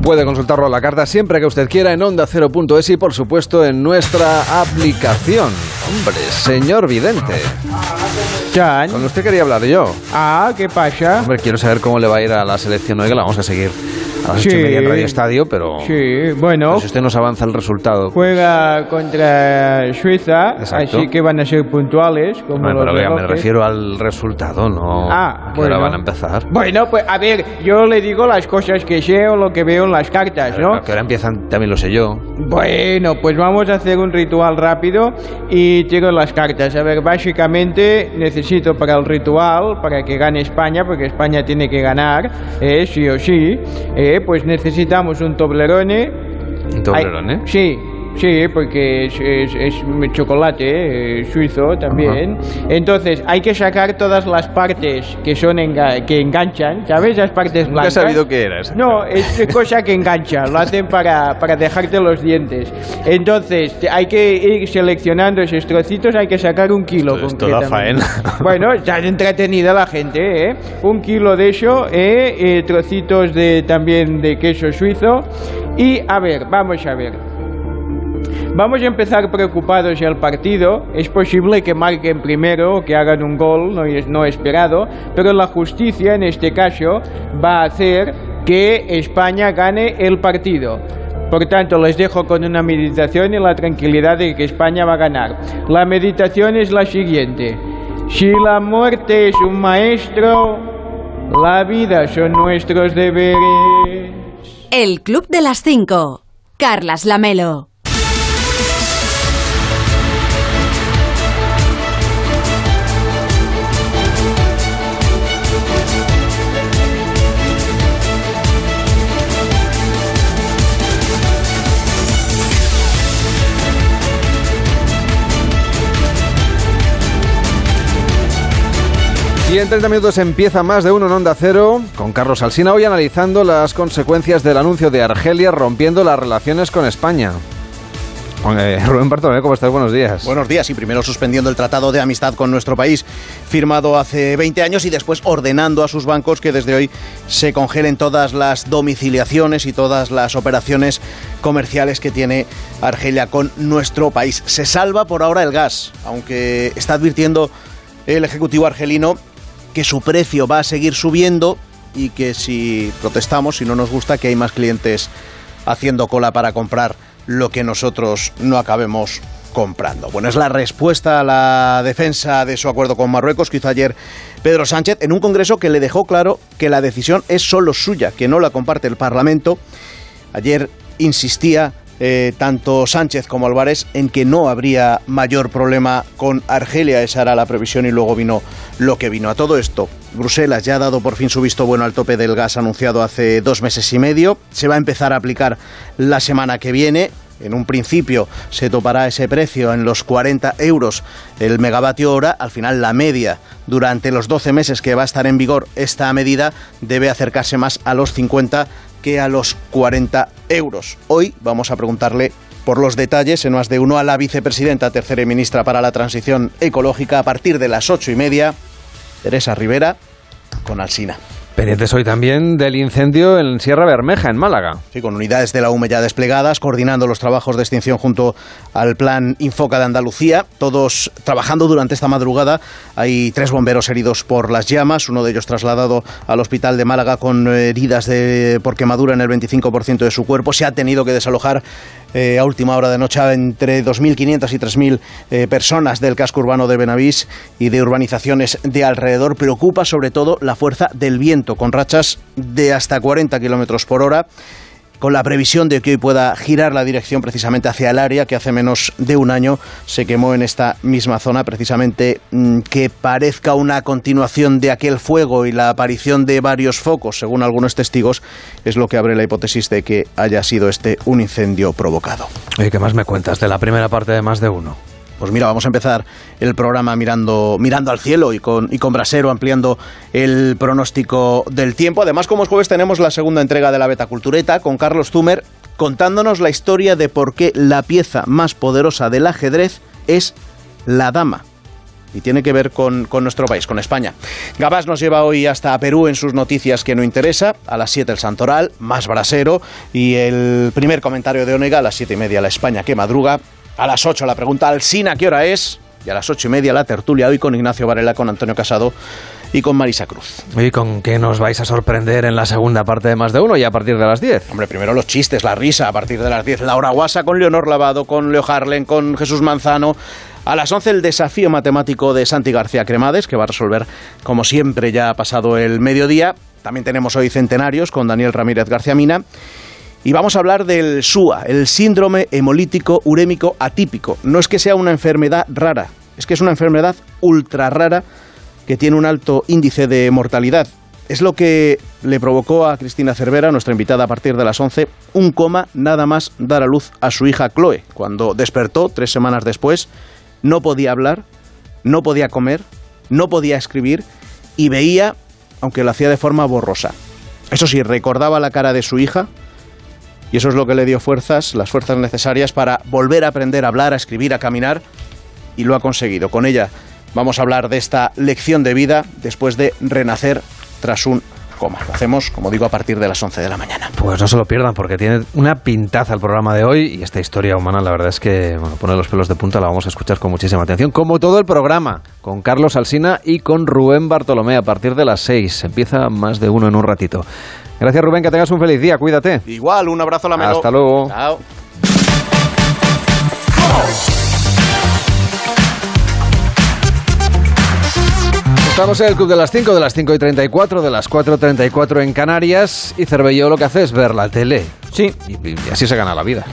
Puede consultarlo a la carta siempre que usted quiera en onda0.es y por supuesto en nuestra aplicación. Hombre, señor vidente. Con usted quería hablar yo.
Ah, ¿qué pasa?
Hombre, quiero saber cómo le va a ir a la selección hoy, que la vamos a seguir a las
Sí.
y media en Radio Estadio, pero...
Sí, bueno.
pero si usted nos avanza el resultado...
Juega contra Suiza,
Exacto.
así que van a ser puntuales. Como
Hombre,
los
pero vea, me refiero al resultado, no
Ah, bueno.
van a empezar.
Bueno, pues a ver, yo le digo las cosas que sé o lo que veo en las cartas, ¿no?
A qué hora empiezan también lo sé yo.
Bueno, pues vamos a hacer un ritual rápido y tiro las cartas. A ver, básicamente necesito para el ritual, para que gane España, porque España tiene que ganar, eh, sí o sí, eh, pues necesitamos un toblerone.
¿Un toblerone?
Ay, sí, sí, porque es, es- es chocolate eh, suizo también. Entonces, hay que sacar todas las partes que son enga- que enganchan, ¿sabes? Las partes
Nunca he
blancas.
sabido qué era eso.
No, es cosa que engancha, lo hacen para, para dejarte los dientes. Entonces, hay que ir seleccionando esos trocitos, hay que sacar un kilo.
Esto da
concretamente.
faena.
Bueno, ya es entretenida la gente, ¿eh? Un kilo de eso, ¿eh? Eh, trocitos de, también de queso suizo. Y, a ver, vamos a ver. Vamos a empezar preocupados el partido. Es posible que marquen primero que hagan un gol no, no esperado, pero la justicia en este caso va a hacer que España gane el partido. Por tanto, les dejo con una meditación y la tranquilidad de que España va a ganar. La meditación es la siguiente. Si la muerte es un maestro, la vida son nuestros deberes.
El Club de las 5. Carlas Lamelo.
Y en 30 minutos empieza más de uno en Onda Cero, con Carlos Alsina hoy analizando las consecuencias del anuncio de Argelia rompiendo las relaciones con España. Eh, Rubén Bartolomé, ¿cómo estás? Buenos días.
Buenos días y primero suspendiendo el tratado de amistad con nuestro país, firmado hace 20 años y después ordenando a sus bancos que desde hoy se congelen todas las domiciliaciones y todas las operaciones comerciales que tiene Argelia con nuestro país. Se salva por ahora el gas, aunque está advirtiendo el Ejecutivo argelino que su precio va a seguir subiendo y que si protestamos, si no nos gusta, que hay más clientes haciendo cola para comprar lo que nosotros no acabemos comprando. Bueno, es la respuesta a la defensa de su acuerdo con Marruecos que hizo ayer Pedro Sánchez en un congreso que le dejó claro que la decisión es solo suya, que no la comparte el Parlamento. Ayer insistía eh, tanto Sánchez como Álvarez en que no habría mayor problema con Argelia, esa era la previsión y luego vino lo que vino. A todo esto, Bruselas ya ha dado por fin su visto bueno al tope del gas anunciado hace dos meses y medio, se va a empezar a aplicar la semana que viene. En un principio se topará ese precio en los 40 euros el megavatio hora. Al final la media durante los 12 meses que va a estar en vigor esta medida debe acercarse más a los 50 que a los 40 euros. Hoy vamos a preguntarle por los detalles en más de uno a la vicepresidenta tercera y ministra para la transición ecológica a partir de las ocho y media, Teresa Rivera, con Alsina.
Pendientes hoy también del incendio en Sierra Bermeja, en Málaga.
Sí, con unidades de la UME ya desplegadas, coordinando los trabajos de extinción junto al plan Infoca de Andalucía, todos trabajando durante esta madrugada. Hay tres bomberos heridos por las llamas, uno de ellos trasladado al hospital de Málaga con heridas de, por quemadura en el 25% de su cuerpo. Se ha tenido que desalojar eh, a última hora de noche entre 2.500 y 3.000 eh, personas del casco urbano de Benavís y de urbanizaciones de alrededor. Preocupa sobre todo la fuerza del viento, con rachas de hasta 40 kilómetros por hora con la previsión de que hoy pueda girar la dirección precisamente hacia el área que hace menos de un año se quemó en esta misma zona, precisamente mm, que parezca una continuación de aquel fuego y la aparición de varios focos, según algunos testigos, es lo que abre la hipótesis de que haya sido este un incendio provocado.
Oye, ¿qué más me cuentas de la primera parte de más de uno?
Pues mira, vamos a empezar el programa mirando, mirando al cielo y con, y con Brasero ampliando el pronóstico del tiempo. Además, como es jueves, tenemos la segunda entrega de la Beta Cultureta con Carlos Tumer contándonos la historia de por qué la pieza más poderosa del ajedrez es la dama. Y tiene que ver con, con nuestro país, con España. Gabás nos lleva hoy hasta Perú en sus noticias que no interesa. A las 7 el Santoral, más Brasero. Y el primer comentario de Onega a las 7 y media la España que madruga. A las 8 la pregunta al Sina, ¿qué hora es? Y a las 8 y media la tertulia hoy con Ignacio Varela, con Antonio Casado y con Marisa Cruz.
¿Y con qué nos vais a sorprender en la segunda parte de más de uno y a partir de las 10?
Hombre, primero los chistes, la risa, a partir de las 10 Laura Guasa con Leonor Lavado, con Leo Harlen, con Jesús Manzano. A las 11 el desafío matemático de Santi García Cremades, que va a resolver, como siempre, ya ha pasado el mediodía. También tenemos hoy centenarios con Daniel Ramírez García Mina. Y vamos a hablar del SUA, el síndrome hemolítico urémico atípico. No es que sea una enfermedad rara, es que es una enfermedad ultra rara que tiene un alto índice de mortalidad es lo que le provocó a Cristina Cervera, nuestra invitada a partir de las 11, un coma nada más dar a luz a su hija Chloe. Cuando despertó, tres semanas después, no podía hablar, no podía comer, no podía escribir y veía, aunque lo hacía de forma borrosa. Eso sí, recordaba la cara de su hija y eso es lo que le dio fuerzas, las fuerzas necesarias para volver a aprender a hablar, a escribir, a caminar y lo ha conseguido. Con ella vamos a hablar de esta lección de vida después de renacer tras un coma. Lo hacemos, como digo, a partir de las 11 de la mañana.
Pues no se lo pierdan porque tiene una pintaza el programa de hoy y esta historia humana, la verdad es que bueno, pone los pelos de punta, la vamos a escuchar con muchísima atención, como todo el programa, con Carlos Alsina y con Rubén Bartolomé a partir de las 6. Empieza más de uno en un ratito. Gracias Rubén, que tengas un feliz día, cuídate.
Igual, un abrazo a la Melo.
Hasta luego.
Chao.
Estamos en el Club de las 5, de las 5 y 34, de las 4.34 en Canarias y Cervelló lo que hace es ver la tele.
Sí.
Y, y así se gana la vida.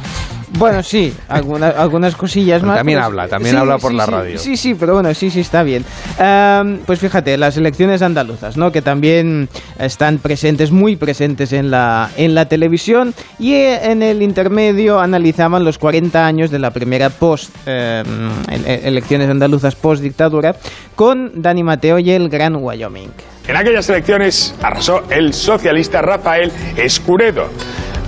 Bueno, sí, alguna- algunas cosillas
Pero
más.
también
pues,
habla, también
sí,
habla por
sí,
la
sí,
radio.
Sí, sí, pero bueno, sí, sí, está bien. Am, pues fíjate, las elecciones andaluzas, ¿no? Que también están presentes, muy presentes en la, en la televisión. Y eh, en el intermedio analizaban los 40 años de la primera post, em, ele- elecciones andaluzas post-dictadura, con Dani Mateo y el Gran Wyoming.
En aquellas elecciones arrasó el socialista Rafael Escuredo,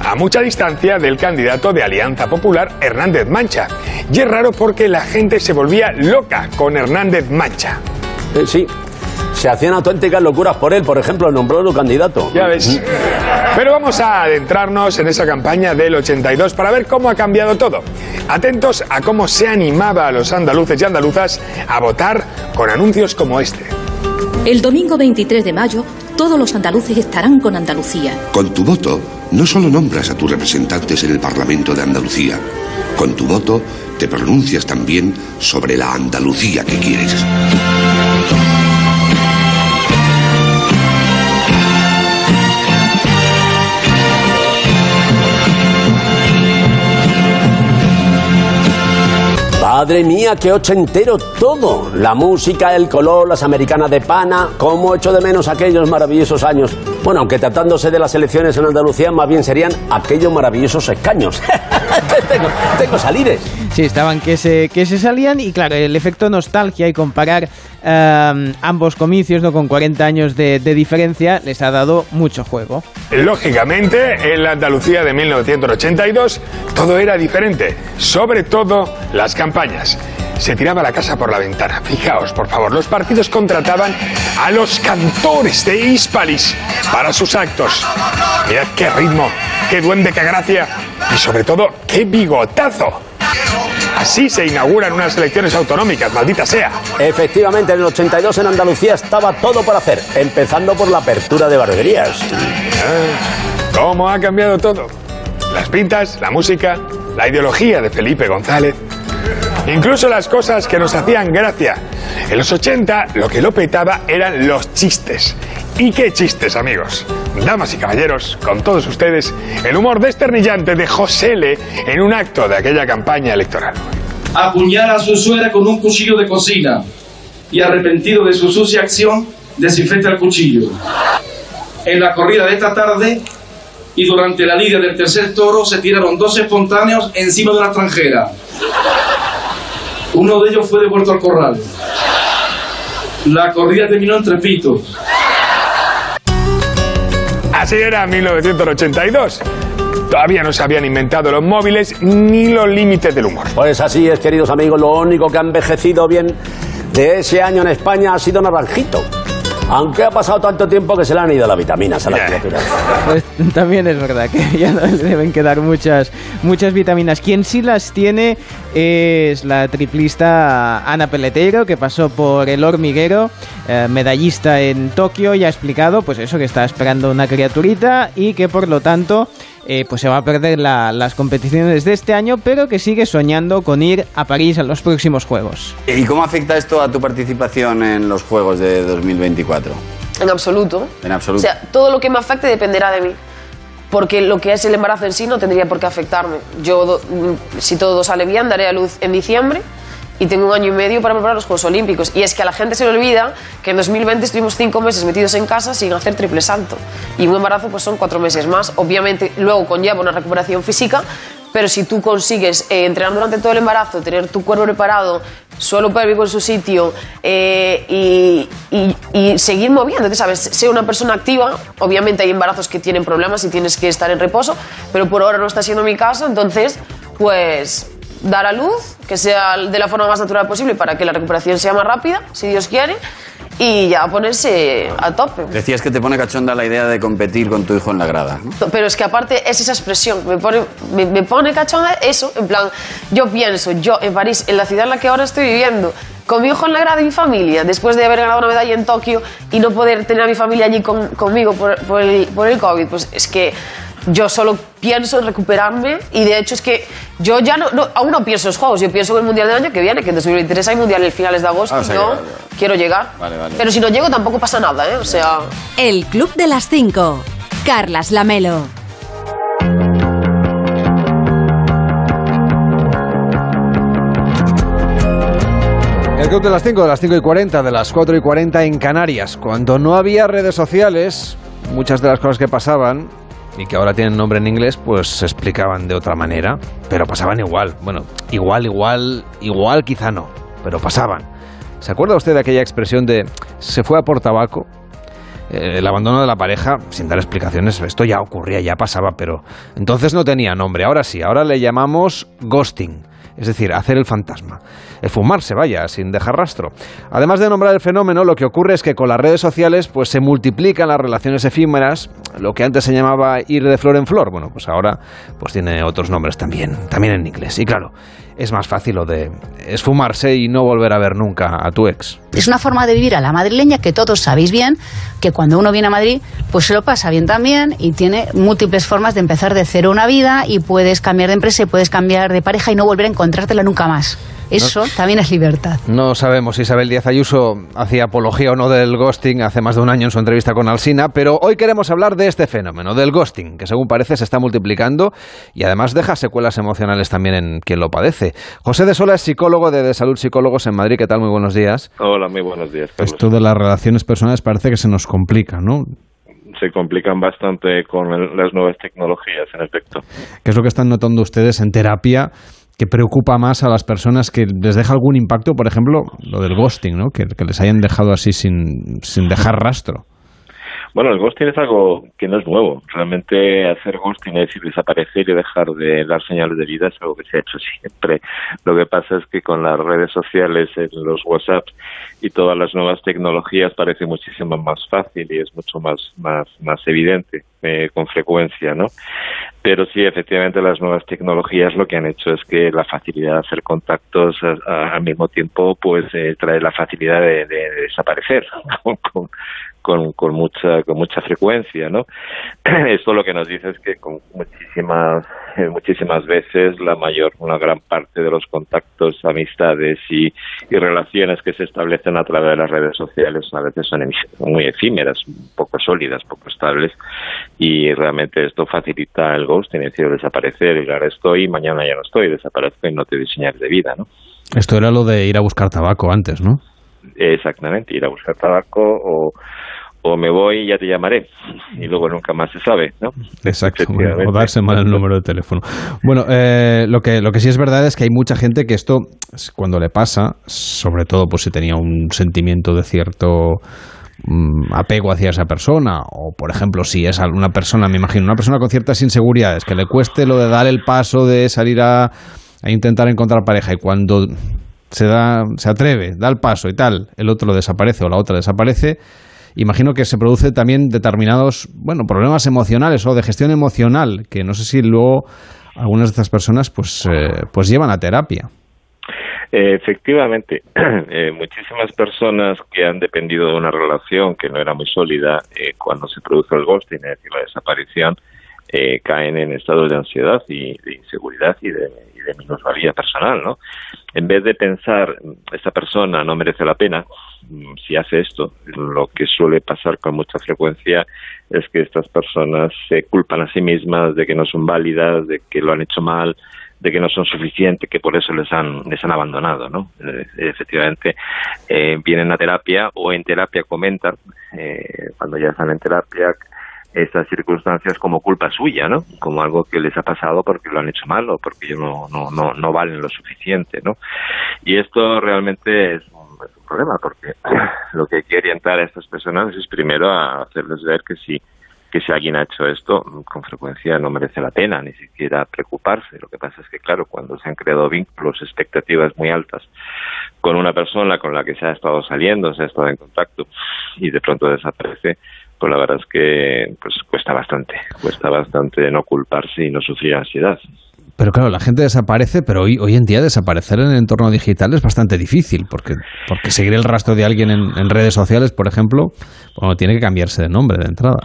a mucha distancia del candidato de Alianza Popular Hernández Mancha. Y es raro porque la gente se volvía loca con Hernández Mancha.
Eh, sí, se hacían auténticas locuras por él, por ejemplo, nombró a candidato.
Ya ves. Pero vamos a adentrarnos en esa campaña del 82 para ver cómo ha cambiado todo. Atentos a cómo se animaba a los andaluces y andaluzas a votar con anuncios como este.
El domingo 23 de mayo, todos los andaluces estarán con Andalucía.
Con tu voto, no solo nombras a tus representantes en el Parlamento de Andalucía, con tu voto te pronuncias también sobre la Andalucía que quieres.
Madre mía, qué ochentero todo. La música, el color, las americanas de pana. ¿Cómo echo de menos aquellos maravillosos años? Bueno, aunque tratándose de las elecciones en Andalucía, más bien serían aquellos maravillosos escaños. tengo, tengo salires.
Sí, estaban que se, que se salían y claro, el efecto nostalgia y comparar eh, ambos comicios ¿no? con 40 años de, de diferencia les ha dado mucho juego.
Lógicamente, en la Andalucía de 1982 todo era diferente, sobre todo las campañas. Se tiraba la casa por la ventana. Fijaos, por favor, los partidos contrataban a los cantores de Hispalis para sus actos. Mirad qué ritmo, qué duende, qué gracia y sobre todo qué bigotazo. Así se inauguran unas elecciones autonómicas, maldita sea.
Efectivamente, en el 82 en Andalucía estaba todo por hacer, empezando por la apertura de barberías.
Ah, ¿Cómo ha cambiado todo? Las pintas, la música, la ideología de Felipe González. Incluso las cosas que nos hacían gracia. En los 80 lo que lo petaba eran los chistes. ¿Y qué chistes, amigos? Damas y caballeros, con todos ustedes, el humor desternillante de José L. en un acto de aquella campaña electoral.
apuñala a su suegra con un cuchillo de cocina y arrepentido de su sucia acción, desinfecta el cuchillo. En la corrida de esta tarde y durante la lidia del tercer toro se tiraron dos espontáneos encima de una extranjera. Uno de ellos fue devuelto al corral. La corrida terminó en tres pitos.
Así era 1982. Todavía no se habían inventado los móviles ni los límites del humor.
Pues así es, queridos amigos, lo único que ha envejecido bien de ese año en España ha sido Naranjito. Aunque ha pasado tanto tiempo que se le han ido las vitaminas a la criatura.
Pues también es verdad que ya no le deben quedar muchas, muchas vitaminas. Quien sí las tiene es la triplista Ana Peleteiro, que pasó por el hormiguero, eh, medallista en Tokio, y ha explicado pues eso, que está esperando una criaturita y que por lo tanto eh, pues se va a perder la- las competiciones de este año, pero que sigue soñando con ir a París a los próximos Juegos.
¿Y cómo afecta esto a tu participación en los Juegos de 2024?
En absoluto.
En absoluto.
O sea, todo lo que me afecte dependerá de mí. Porque lo que es el embarazo en sí no tendría por qué afectarme. Yo, mm, si todo sale bien, daré a luz en diciembre y tengo un año y medio para preparar los Juegos Olímpicos. Y es que a la gente se le olvida que en 2020 estuvimos cinco meses metidos en casa sin hacer triple salto. Y un embarazo pues son cuatro meses más. Obviamente luego conlleva una recuperación física, pero si tú consigues eh, entrenar durante todo el embarazo, tener tu cuerpo preparado, suelo pélvico en su sitio eh, y, y- y seguir moviéndote, ¿sabes? Ser una persona activa. Obviamente hay embarazos que tienen problemas y tienes que estar en reposo, pero por ahora no está siendo mi caso, entonces, pues dar a luz, que sea de la forma más natural posible para que la recuperación sea más rápida, si Dios quiere, y ya ponerse a tope.
Decías que te pone cachonda la idea de competir con tu hijo en la grada. ¿no?
Pero es que aparte es esa expresión, me pone, me, me pone cachonda eso, en plan, yo pienso, yo en París, en la ciudad en la que ahora estoy viviendo, con mi hijo en la grada y mi familia, después de haber ganado una medalla en Tokio y no poder tener a mi familia allí con- conmigo por, por el, por el COVID, pues es que yo solo pienso en recuperarme y de hecho es que yo ya no, no- aún no pienso en los Juegos, yo pienso en el Mundial del año que viene, que en 2023 hay Mundial en finales de agosto,
Ah, o sea,
yo
que-
quiero llegar.
Vale, vale.
Pero si no llego tampoco pasa nada, ¿eh? O sea...
El Club de las 5. Carlas Lamelo.
El club de las 5, de las 5 y 40, de las 4 y 40 en Canarias. Cuando no había redes sociales, muchas de las cosas que pasaban y que ahora tienen nombre en inglés, pues se explicaban de otra manera, pero pasaban igual. Bueno, igual, igual, igual quizá no, pero pasaban. ¿Se acuerda usted de aquella expresión de se fue a por tabaco? Eh, el abandono de la pareja, sin dar explicaciones, esto ya ocurría, ya pasaba, pero entonces no tenía nombre. Ahora sí, ahora le llamamos ghosting, es decir, hacer el fantasma. El fumarse, vaya, sin dejar rastro. Además de nombrar el fenómeno, lo que ocurre es que con las redes sociales pues se multiplican las relaciones efímeras, lo que antes se llamaba ir de flor en flor. Bueno, pues ahora pues tiene otros nombres también, también en inglés. Y claro, es más fácil lo de esfumarse y no volver a ver nunca a tu ex.
Es una forma de vivir a la madrileña que todos sabéis bien, que cuando uno viene a Madrid, pues se lo pasa bien también y tiene múltiples formas de empezar de cero una vida y puedes cambiar de empresa y puedes cambiar de pareja y no volver a encontrártela nunca más. Eso también es libertad.
No sabemos si Isabel Díaz Ayuso hacía apología o no del ghosting hace más de un año en su entrevista con Alsina, pero hoy queremos hablar de este fenómeno, del ghosting, que según parece se está multiplicando y además deja secuelas emocionales también en quien lo padece. José de Sola es psicólogo de, de Salud Psicólogos en Madrid. ¿Qué tal? Muy buenos días.
Hola, muy buenos días, Carlos.
Esto de las relaciones personales parece que se nos complica, ¿no?
Se complican bastante con el- las nuevas tecnologías, en efecto.
¿Qué es lo que están notando ustedes en terapia que preocupa más a las personas que les deja algún impacto? Por ejemplo, lo del ghosting, ¿no? Que, que les hayan dejado así sin, sin dejar rastro.
Bueno, el ghosting es algo que no es nuevo. Realmente hacer ghosting es decir, desaparecer y dejar de dar señales de vida es algo que se ha hecho siempre. Lo que pasa es que con las redes sociales, los WhatsApp y todas las nuevas tecnologías parece muchísimo más fácil y es mucho más más más evidente eh, con frecuencia, ¿no? Pero sí, efectivamente, las nuevas tecnologías lo que han hecho es que la facilidad de hacer contactos a- al mismo tiempo, pues eh, trae la facilidad de, de- de desaparecer con, con, mucha con mucha frecuencia, ¿no? Esto lo que nos dice es que con muchísimas eh, muchísimas veces la mayor una gran parte de los contactos, amistades y, y relaciones que se establecen a través de las redes sociales a veces son emi- muy efímeras, poco sólidas, poco estables y realmente esto facilita el es decir, desaparecer y ahora estoy, mañana ya no estoy, desaparezco y no te doy señales de vida, ¿no?
Esto era lo de ir a buscar tabaco antes, ¿no?
Exactamente, ir a buscar tabaco o, o me voy y ya te llamaré y luego nunca más se sabe, ¿no?
Exacto, o darse mal el número de teléfono. Bueno, eh, lo, que, lo que sí es verdad es que hay mucha gente que esto, cuando le pasa, sobre todo pues si tenía un sentimiento de cierto apego hacia esa persona, o por ejemplo, si es una persona, me imagino, una persona con ciertas inseguridades, que le cueste lo de dar el paso de salir a, a intentar encontrar pareja y cuando se da, se atreve, da el paso y tal, el otro desaparece o la otra desaparece, imagino que se produce también determinados, bueno, problemas emocionales o de gestión emocional, que no sé si luego algunas de estas personas pues, eh, pues llevan a terapia.
Eh, Efectivamente, eh, muchísimas personas que han dependido de una relación que no era muy sólida, eh, cuando se produce el ghosting, es decir, la desaparición, eh, caen en estados de ansiedad y de inseguridad y de, y de minusvalía personal, ¿no? En vez de pensar, esta persona no merece la pena, mm, si hace esto, lo que suele pasar con mucha frecuencia es que estas personas se culpan a sí mismas de que no son válidas, de que lo han hecho mal, de que no son suficientes, que por eso les han, les han abandonado, ¿no? Eh, efectivamente, eh, vienen a terapia o en terapia comentan, eh, cuando ya están en terapia, estas circunstancias como culpa suya, ¿no? Como algo que les ha pasado porque lo han hecho mal o porque ellos no, no, no, no valen lo suficiente, ¿no? Y esto realmente es un, problema porque lo que hay que orientar a estas personas es primero a hacerles ver que si que si alguien ha hecho esto, con frecuencia no merece la pena ni siquiera preocuparse. Lo que pasa es que, claro, cuando se han creado vínculos, expectativas muy altas con una persona con la que se ha estado saliendo, se ha estado en contacto y de pronto desaparece, pues la verdad es que pues cuesta bastante, cuesta bastante no culparse y no sufrir ansiedad.
Pero claro, la gente desaparece, pero hoy, hoy en día desaparecer en el entorno digital es bastante difícil, porque, porque seguir el rastro de alguien en, redes sociales, por ejemplo, bueno, tiene que cambiarse de nombre de entrada.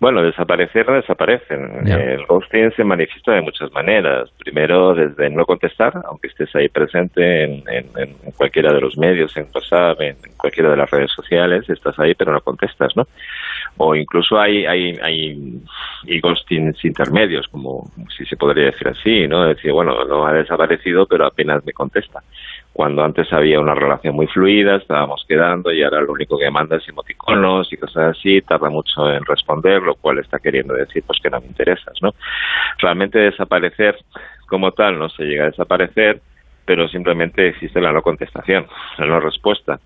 Bueno, desaparecer no desaparecen. El ghosting se manifiesta de muchas maneras. Primero, desde no contestar, aunque estés ahí presente en, en, cualquiera de los medios, en WhatsApp, en, cualquiera de las redes sociales, estás ahí pero no contestas, ¿no? O incluso hay, hay, hay y ghostings intermedios, como si se podría decir así, ¿no? Decir, bueno, no ha desaparecido pero apenas me contesta cuando antes había una relación muy fluida, estábamos quedando y ahora lo único que manda es emoticonos y cosas así, tarda mucho en responder, lo cual está queriendo decir pues que no me interesas, ¿no? Realmente desaparecer como tal no se llega a desaparecer, pero simplemente existe la no contestación, la no respuesta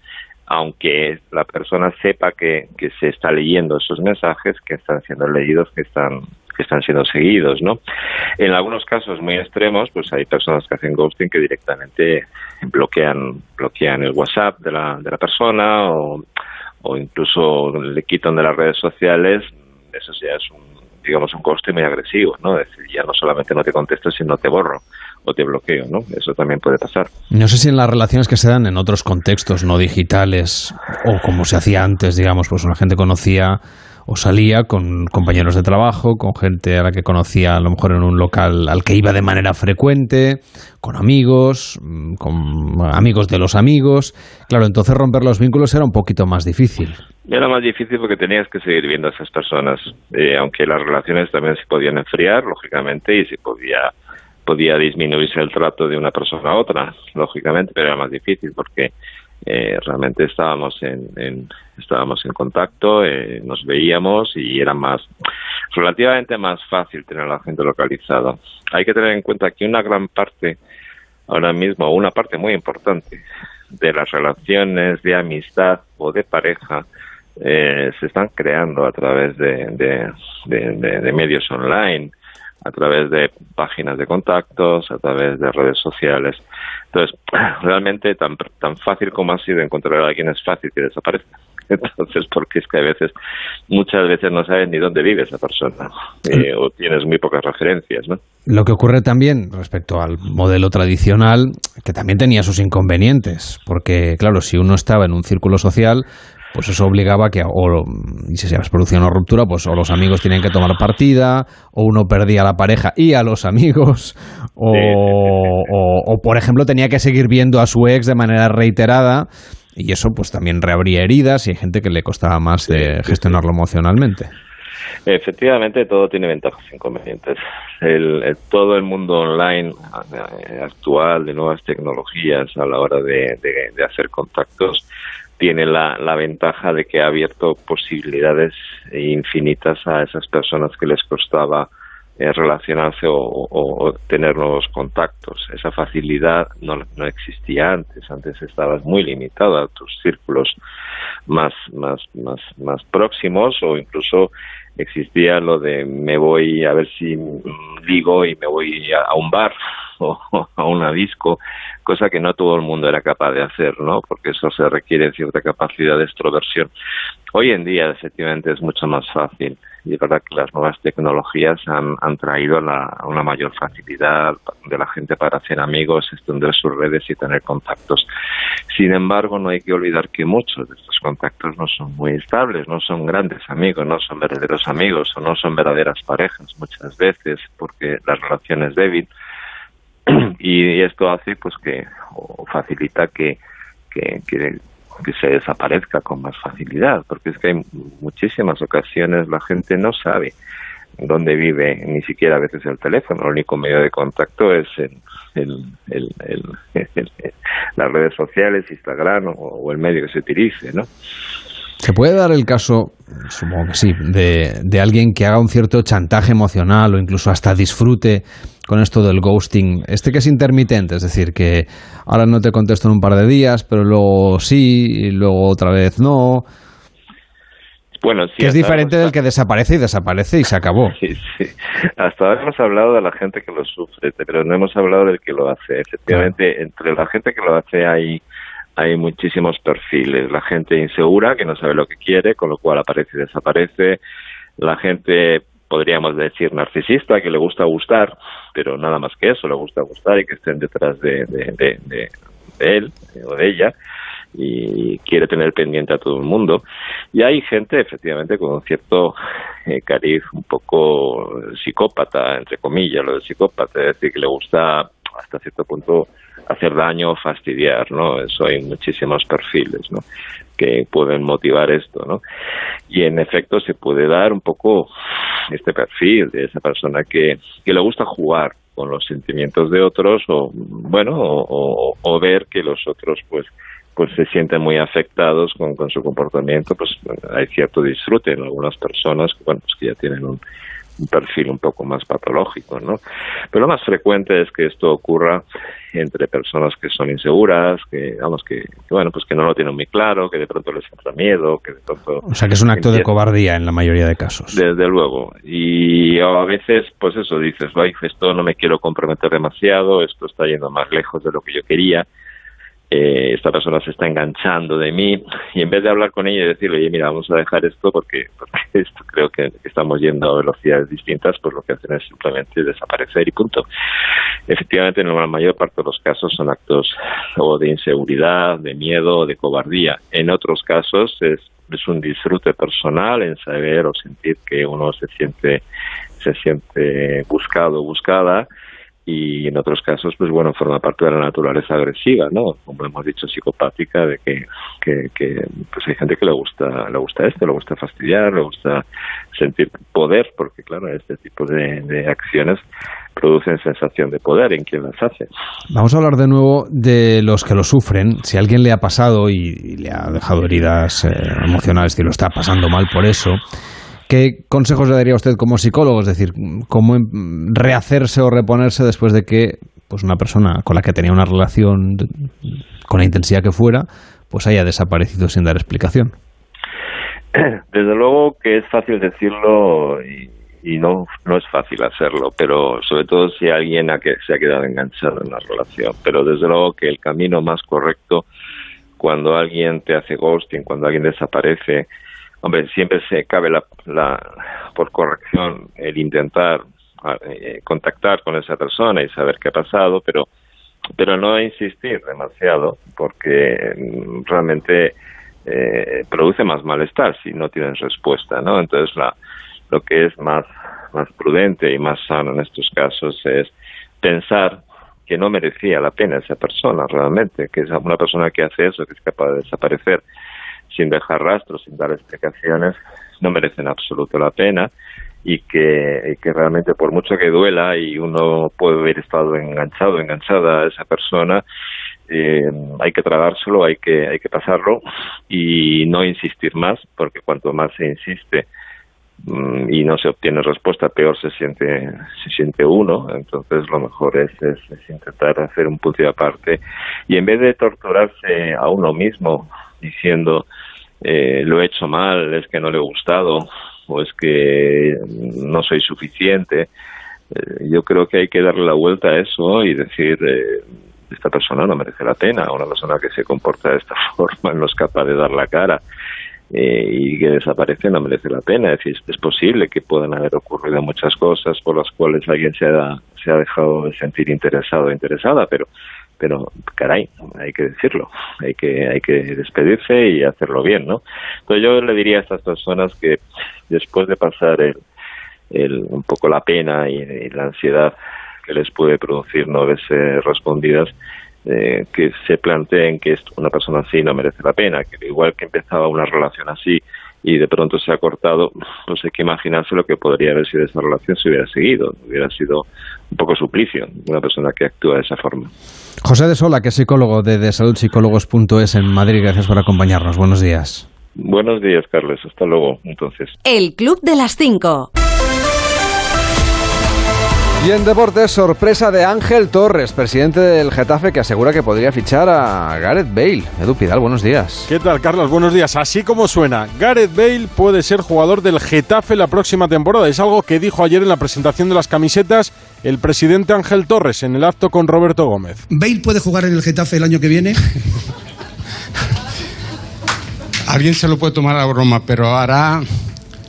aunque la persona sepa que, que se está leyendo esos mensajes, que están siendo leídos, que están que están siendo seguidos, ¿no? En algunos casos muy extremos, pues hay personas que hacen ghosting que directamente bloquean bloquean el WhatsApp de la, de la persona o, incluso le quitan de las redes sociales. Eso ya es un digamos un ghosting muy agresivo, ¿no? Es decir, ya no solamente no te contesto, sino te borro o te bloqueo, ¿no? Eso también puede pasar.
No sé si en las relaciones que se dan en otros contextos no digitales o como se hacía antes, digamos, pues una gente conocía o salía con compañeros de trabajo, con gente a la que conocía a lo mejor en un local al que iba de manera frecuente, con amigos, mm, con amigos de los amigos. Claro, entonces romper los vínculos era un poquito más difícil.
Era más difícil porque tenías que seguir viendo a esas personas, eh, aunque las relaciones también se podían enfriar, lógicamente, y se podía podía disminuirse el trato de una persona a otra, lógicamente, pero era más difícil porque eh, realmente estábamos en, estábamos en contacto, eh, nos veíamos y era más relativamente más fácil tener a la gente localizada. Hay que tener en cuenta que una gran parte ahora mismo, una parte muy importante de las relaciones de amistad o de pareja eh, se están creando a través de, de medios online a través de páginas de contactos, a través de redes sociales. Entonces, realmente tan, tan fácil como ha sido encontrar a alguien es fácil que desaparezca. Entonces, porque es que a veces, muchas veces no sabes ni dónde vive esa persona eh, o tienes muy pocas referencias, ¿no?
Lo que ocurre también respecto al modelo tradicional, que también tenía sus inconvenientes, porque claro, si uno estaba en un círculo social, pues eso obligaba que, o, y si se producía una ruptura, pues o los amigos tenían que tomar partida, o uno perdía a la pareja y a los amigos, o, o, por ejemplo tenía que seguir viendo a su ex de manera reiterada, y eso pues también reabría heridas y hay gente que le costaba más de gestionarlo emocionalmente.
Efectivamente, todo tiene ventajas e inconvenientes. El, todo el mundo online eh, actual de nuevas tecnologías a la hora de hacer contactos tiene la, la, ventaja de que ha abierto posibilidades infinitas a esas personas que les costaba eh, relacionarse o, tener nuevos contactos. Esa facilidad no, no existía antes. Antes estabas muy limitado a tus círculos más, más, más, más próximos o incluso existía lo de me voy a ver si ligo y me voy a, un bar o a una disco, cosa que no todo el mundo era capaz de hacer, ¿no? Porque eso se requiere cierta capacidad de extroversión. Hoy en día, efectivamente, es mucho más fácil y es verdad que las nuevas tecnologías han, traído la, una mayor facilidad de la gente para hacer amigos, extender sus redes y tener contactos. Sin embargo, no hay que olvidar que muchos de estos contactos no son muy estables, no son grandes amigos, no son verdaderos amigos o no son verdaderas parejas muchas veces porque la relación es débil y esto hace pues que o facilita que, que, que se desaparezca con más facilidad, porque es que hay muchísimas ocasiones la gente no sabe dónde vive, ni siquiera a veces el teléfono, el único medio de contacto es el, las redes sociales, Instagram o, el medio que se utilice, ¿no?
¿Se puede dar el caso, supongo que sí, de, de, alguien que haga un cierto chantaje emocional o incluso hasta disfrute con esto del ghosting? Este que es intermitente, es decir, que ahora no te contesto en un par de días, pero luego sí, y luego otra vez no.
Bueno, sí,
que es diferente del que desaparece y desaparece y se acabó.
Sí, sí. Hasta ahora hemos hablado de la gente que lo sufre, pero no hemos hablado del que lo hace. Efectivamente, entre la gente que lo hace hay, hay muchísimos perfiles. La gente insegura, que no sabe lo que quiere, con lo cual aparece y desaparece. La gente, podríamos decir, narcisista, que le gusta gustar, pero nada más que eso, le gusta gustar y que estén detrás de, de, de él o de ella y quiere tener pendiente a todo el mundo. Y hay gente, efectivamente, con un cierto eh, cariz un poco psicópata, entre comillas, lo de psicópata, es decir, que le gusta hasta cierto punto hacer daño o fastidiar, ¿no? Eso hay muchísimos perfiles, ¿no? Que pueden motivar esto, ¿no? Y en efecto se puede dar un poco este perfil de esa persona que, que le gusta jugar con los sentimientos de otros o, bueno, o, ver que los otros, pues, pues se sienten muy afectados con, con su comportamiento, pues hay cierto disfrute en algunas personas bueno, pues que ya tienen un, perfil un poco más patológico, ¿no? Pero lo más frecuente es que esto ocurra entre personas que son inseguras, que, vamos, que, bueno, pues que no lo tienen muy claro, que de pronto les entra miedo, que de pronto...
O sea, que es un acto de cobardía en la mayoría de casos.
Desde luego. Y a veces, pues eso, dices, esto no me quiero comprometer demasiado, esto está yendo más lejos de lo que yo quería, eh, esta persona se está enganchando de mí y en vez de hablar con ella y decirle, oye, mira, vamos a dejar esto porque, esto creo que estamos yendo a velocidades distintas, pues lo que hacen es simplemente desaparecer y punto. Efectivamente, en la mayor parte de los casos son actos o de inseguridad, de miedo, de cobardía. En otros casos es, es un disfrute personal en saber o sentir que uno se siente se siente buscado o buscada y en otros casos, pues bueno, forma parte de la naturaleza agresiva, ¿no? Como hemos dicho, psicopática, de que, que, pues hay gente que le gusta, le gusta esto, le gusta fastidiar, le gusta sentir poder, porque claro, este tipo de, acciones producen sensación de poder en quien las hace.
Vamos a hablar de nuevo de los que lo sufren. Si a alguien le ha pasado y, le ha dejado heridas eh, emocionales, y lo está pasando mal por eso, ¿Qué consejos le daría usted como psicólogo? Es decir, ¿cómo rehacerse o reponerse después de que pues una persona con la que tenía una relación con la intensidad que fuera, pues haya desaparecido sin dar explicación?
Desde luego que es fácil decirlo y, no, no es fácil hacerlo, pero sobre todo si alguien que, se ha quedado enganchado en la relación. Pero desde luego que el camino más correcto cuando alguien te hace ghosting, cuando alguien desaparece, hombre, siempre se cabe la, por corrección el intentar eh, contactar con esa persona y saber qué ha pasado, pero pero no insistir demasiado porque mm, realmente eh, produce más malestar si no tienes respuesta, ¿no? Entonces la, lo que es más más prudente y más sano en estos casos es pensar que no merecía la pena esa persona realmente, que es una persona que hace eso, que es capaz de desaparecer sin dejar rastros, sin dar explicaciones, no merecen absoluto la pena y que, realmente por mucho que duela y uno puede haber estado enganchado, enganchada a esa persona, eh, hay que tragárselo, hay que, hay que pasarlo y no insistir más, porque cuanto más se insiste mm, y no se obtiene respuesta, peor se siente, se siente uno. Entonces lo mejor es, es intentar hacer un punto de aparte y en vez de torturarse a uno mismo diciendo eh, lo he hecho mal, es que no le he gustado o es que no soy suficiente. Eh, yo creo que hay que darle la vuelta a eso y decir, eh, esta persona no merece la pena, una persona que se comporta de esta forma no es capaz de dar la cara y que desaparece no merece la pena. Es decir, es posible que puedan haber ocurrido muchas cosas por las cuales alguien se ha, se ha dejado de sentir interesado o interesada, pero pero caray, hay que decirlo, hay que hay que despedirse y hacerlo bien, ¿no? Entonces yo le diría a estas personas que después de pasar el, un poco la pena y, la ansiedad que les puede producir no verse respondidas, eh, que se planteen que una persona así no merece la pena, que igual que empezaba una relación así y de pronto se ha cortado, pues hay que imaginarse lo que podría haber sido esa relación si hubiera seguido, hubiera sido un poco suplicio una persona que actúa de esa forma.
José de Sola, que es psicólogo de, de saludpsicólogos.es en Madrid, gracias por acompañarnos. Buenos días.
Buenos días, Carles. Hasta luego, entonces.
El Club de las Cinco.
Y en deportes, sorpresa de Ángel Torres, presidente del Getafe, que asegura que podría fichar a Gareth Bale. Edu Pidal, buenos días.
¿Qué tal, Carlos? Buenos días. Así como suena, Gareth Bale puede ser jugador del Getafe la próxima temporada. Es algo que dijo ayer en la presentación de las camisetas el presidente Ángel Torres en el acto con Roberto Gómez.
¿Bale puede jugar en el Getafe el año que viene? Alguien se lo puede tomar a broma, pero hará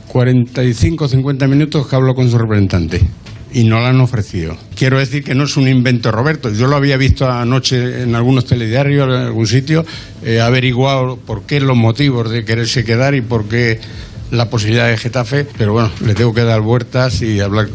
45 o 50 minutos que hablo con su representante y no la han ofrecido. Quiero decir que no es un invento Roberto. Yo lo había visto anoche en algunos telediarios, en algún sitio, he averiguado por qué los motivos de quererse quedar y por qué la posibilidad de Getafe, pero bueno, le tengo que dar vueltas y hablar,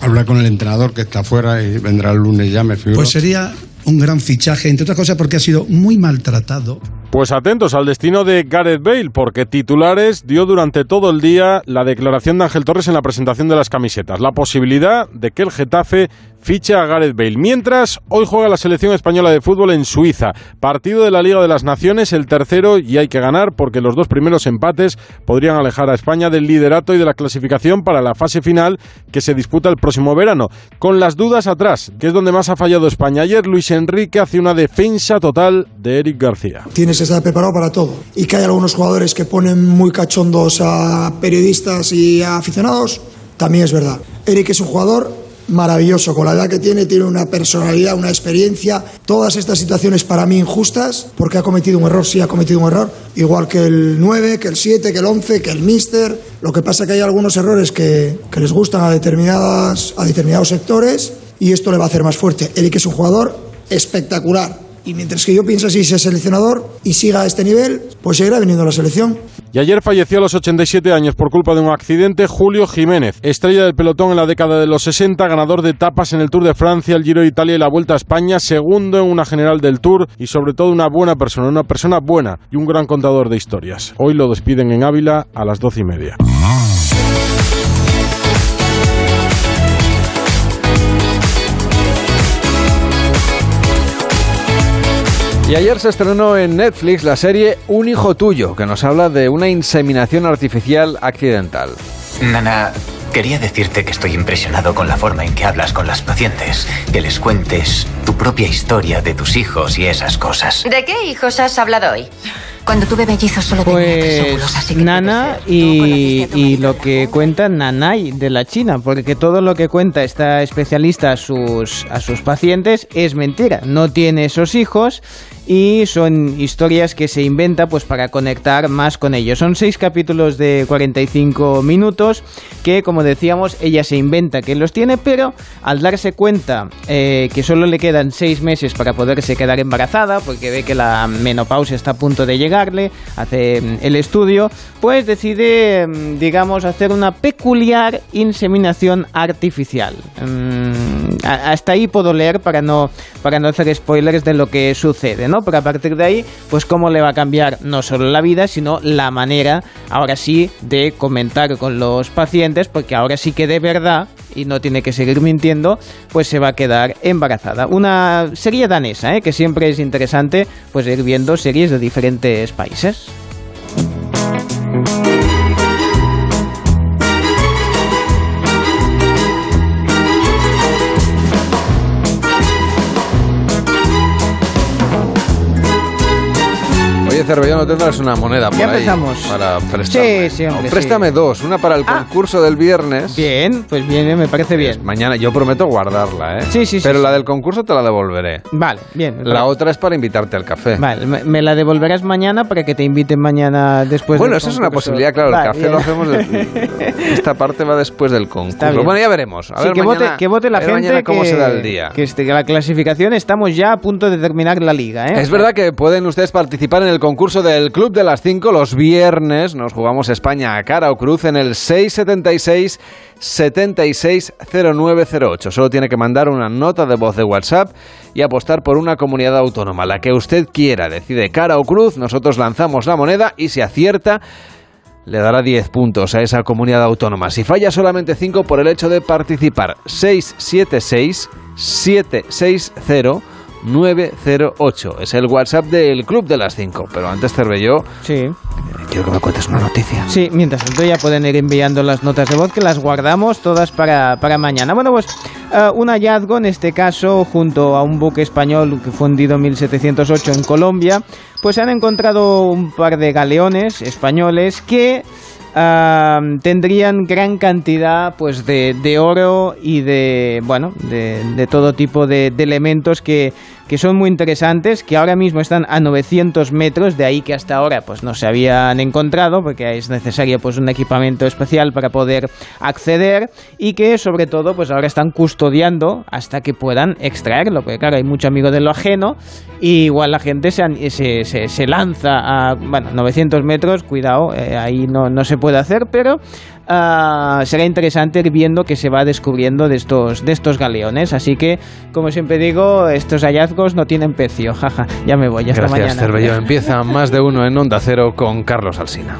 hablar con el entrenador que está afuera y vendrá el lunes ya, me figuro. Pues sería un gran fichaje, entre otras cosas porque ha sido muy maltratado.
Pues atentos al destino de Gareth Bale, porque titulares dio durante todo el día la declaración de Ángel Torres en la presentación de las camisetas. La posibilidad de que el Getafe ficha a Gareth Bale. Mientras, hoy juega la selección española de fútbol en Suiza. Partido de la Liga de las Naciones, el tercero, y hay que ganar porque los dos primeros empates podrían alejar a España del liderato y de la clasificación para la fase final que se disputa el próximo verano. Con las dudas atrás, que es donde más ha fallado España. Ayer Luis Enrique hace una defensa total de Eric García.
Tienes que estar preparado para todo. Y que hay algunos jugadores que ponen muy cachondos a periodistas y a aficionados, también es verdad. Eric es un jugador maravilloso, con la edad que tiene, tiene una personalidad, una experiencia. Todas estas situaciones para mí injustas, porque ha cometido un error, sí ha cometido un error, igual que el 9, que el 7, que el 11, que el Mister. Lo que pasa es que hay algunos errores que, que les gustan a, determinadas, a determinados sectores y esto le va a hacer más fuerte. Eric es un jugador espectacular. Y mientras que yo pienso así, sea seleccionador y siga a este nivel, pues seguirá viniendo a la selección.
Y ayer falleció a los 87 años por culpa de un accidente Julio Jiménez, estrella del pelotón en la década de los 60, ganador de etapas en el Tour de Francia, el Giro de Italia y la Vuelta a España, segundo en una general del Tour y sobre todo una buena persona, una persona buena y un gran contador de historias. Hoy lo despiden en Ávila a las doce y media.
Y ayer se estrenó en Netflix la serie Un hijo tuyo, que nos habla de una inseminación artificial accidental.
Nana, quería decirte que estoy impresionado con la forma en que hablas con las pacientes, que les cuentes tu propia historia de tus hijos y esas cosas.
¿De qué hijos has hablado hoy?
Cuando tuve mellizos solo tenía tres óvulos,
Pues
así que
Nana y, y lo que cuenta Nanay de la China, porque todo lo que cuenta esta especialista a sus, a sus pacientes es mentira. No tiene esos hijos y son historias que se inventa pues para conectar más con ellos. Son seis capítulos de 45 minutos que, como decíamos, ella se inventa que los tiene, pero al darse cuenta eh, que solo le quedan seis meses para poderse quedar embarazada, porque ve que la menopausia está a punto de llegarle, hace mm, el estudio, pues decide, mm, digamos, hacer una peculiar inseminación artificial. Mm, hasta ahí puedo leer para no, para no hacer spoilers de lo que sucede, ¿no? Pero a partir de ahí, pues cómo le va a cambiar no solo la vida, sino la manera, ahora sí, de comentar con los pacientes, porque ahora sí que de verdad, y no tiene que seguir mintiendo, pues se va a quedar embarazada. Una serie danesa, ¿eh? que siempre es interesante, pues ir viendo series de diferentes países.
Cervellón, ¿no tendrás una moneda por
Ya
ahí
empezamos.
para prestarme?
Sí, sí, hombre,
No, préstame
sí.
dos, una para el concurso del viernes.
Bien, pues bien, me parece bien.
Mañana, yo prometo guardarla, ¿eh?
Sí, sí, sí,
Pero
sí.
la del concurso te la devolveré.
Vale, bien.
La otra es para invitarte al café.
Vale, me, me la devolverás mañana para que te inviten mañana después
bueno, esa es una posibilidad, claro.
Vale,
el café
bien.
lo hacemos. de- esta parte va después del concurso. Bueno, ya veremos. A ver,
que,
mañana,
vote, que vote la
a ver
gente
mañana cómo
que,
se da el día.
que este- que la clasificación estamos ya a punto de terminar la liga. ¿eh?
Es verdad que pueden ustedes participar en el concurso del Club de las 5 los viernes. Nos jugamos España a cara o cruz en el 676 760908. Solo tiene que mandar una nota de voz de WhatsApp y apostar por una comunidad autónoma, la que usted quiera. Decide cara o cruz, nosotros lanzamos la moneda y si acierta le dará 10 puntos a esa comunidad autónoma. Si falla solamente 5 por el hecho de participar. 676 760 908. Es el WhatsApp del Club de las 5. Pero antes, Cervelló,
sí.
quiero que me cuentes una noticia.
Sí, mientras tanto ya pueden ir enviando las notas de voz que las guardamos todas para, para mañana. Bueno, pues uh, un hallazgo, en este caso, junto a un buque español que fue hundido en 1708 en Colombia, pues se han encontrado un par de galeones españoles que Tendrían gran cantidad pues de, de, oro y de bueno de, todo tipo de, de elementos que, que, son muy interesantes que ahora mismo están a 900 metros de ahí que hasta ahora pues no se habían encontrado porque es necesario pues un equipamiento especial para poder acceder y que sobre todo pues ahora están custodiando hasta que puedan extraerlo porque claro hay mucho amigo de lo ajeno y igual la gente se, se, se, se lanza a bueno 900 metros cuidado eh, ahí no, no se puede hacer, pero uh, será interesante ir viendo que se va descubriendo de estos, de estos galeones. Así que, como siempre digo, estos hallazgos no tienen precio. Jaja, ya me voy, hasta
Gracias,
mañana.
Empieza más de uno en Onda Cero con Carlos Alsina.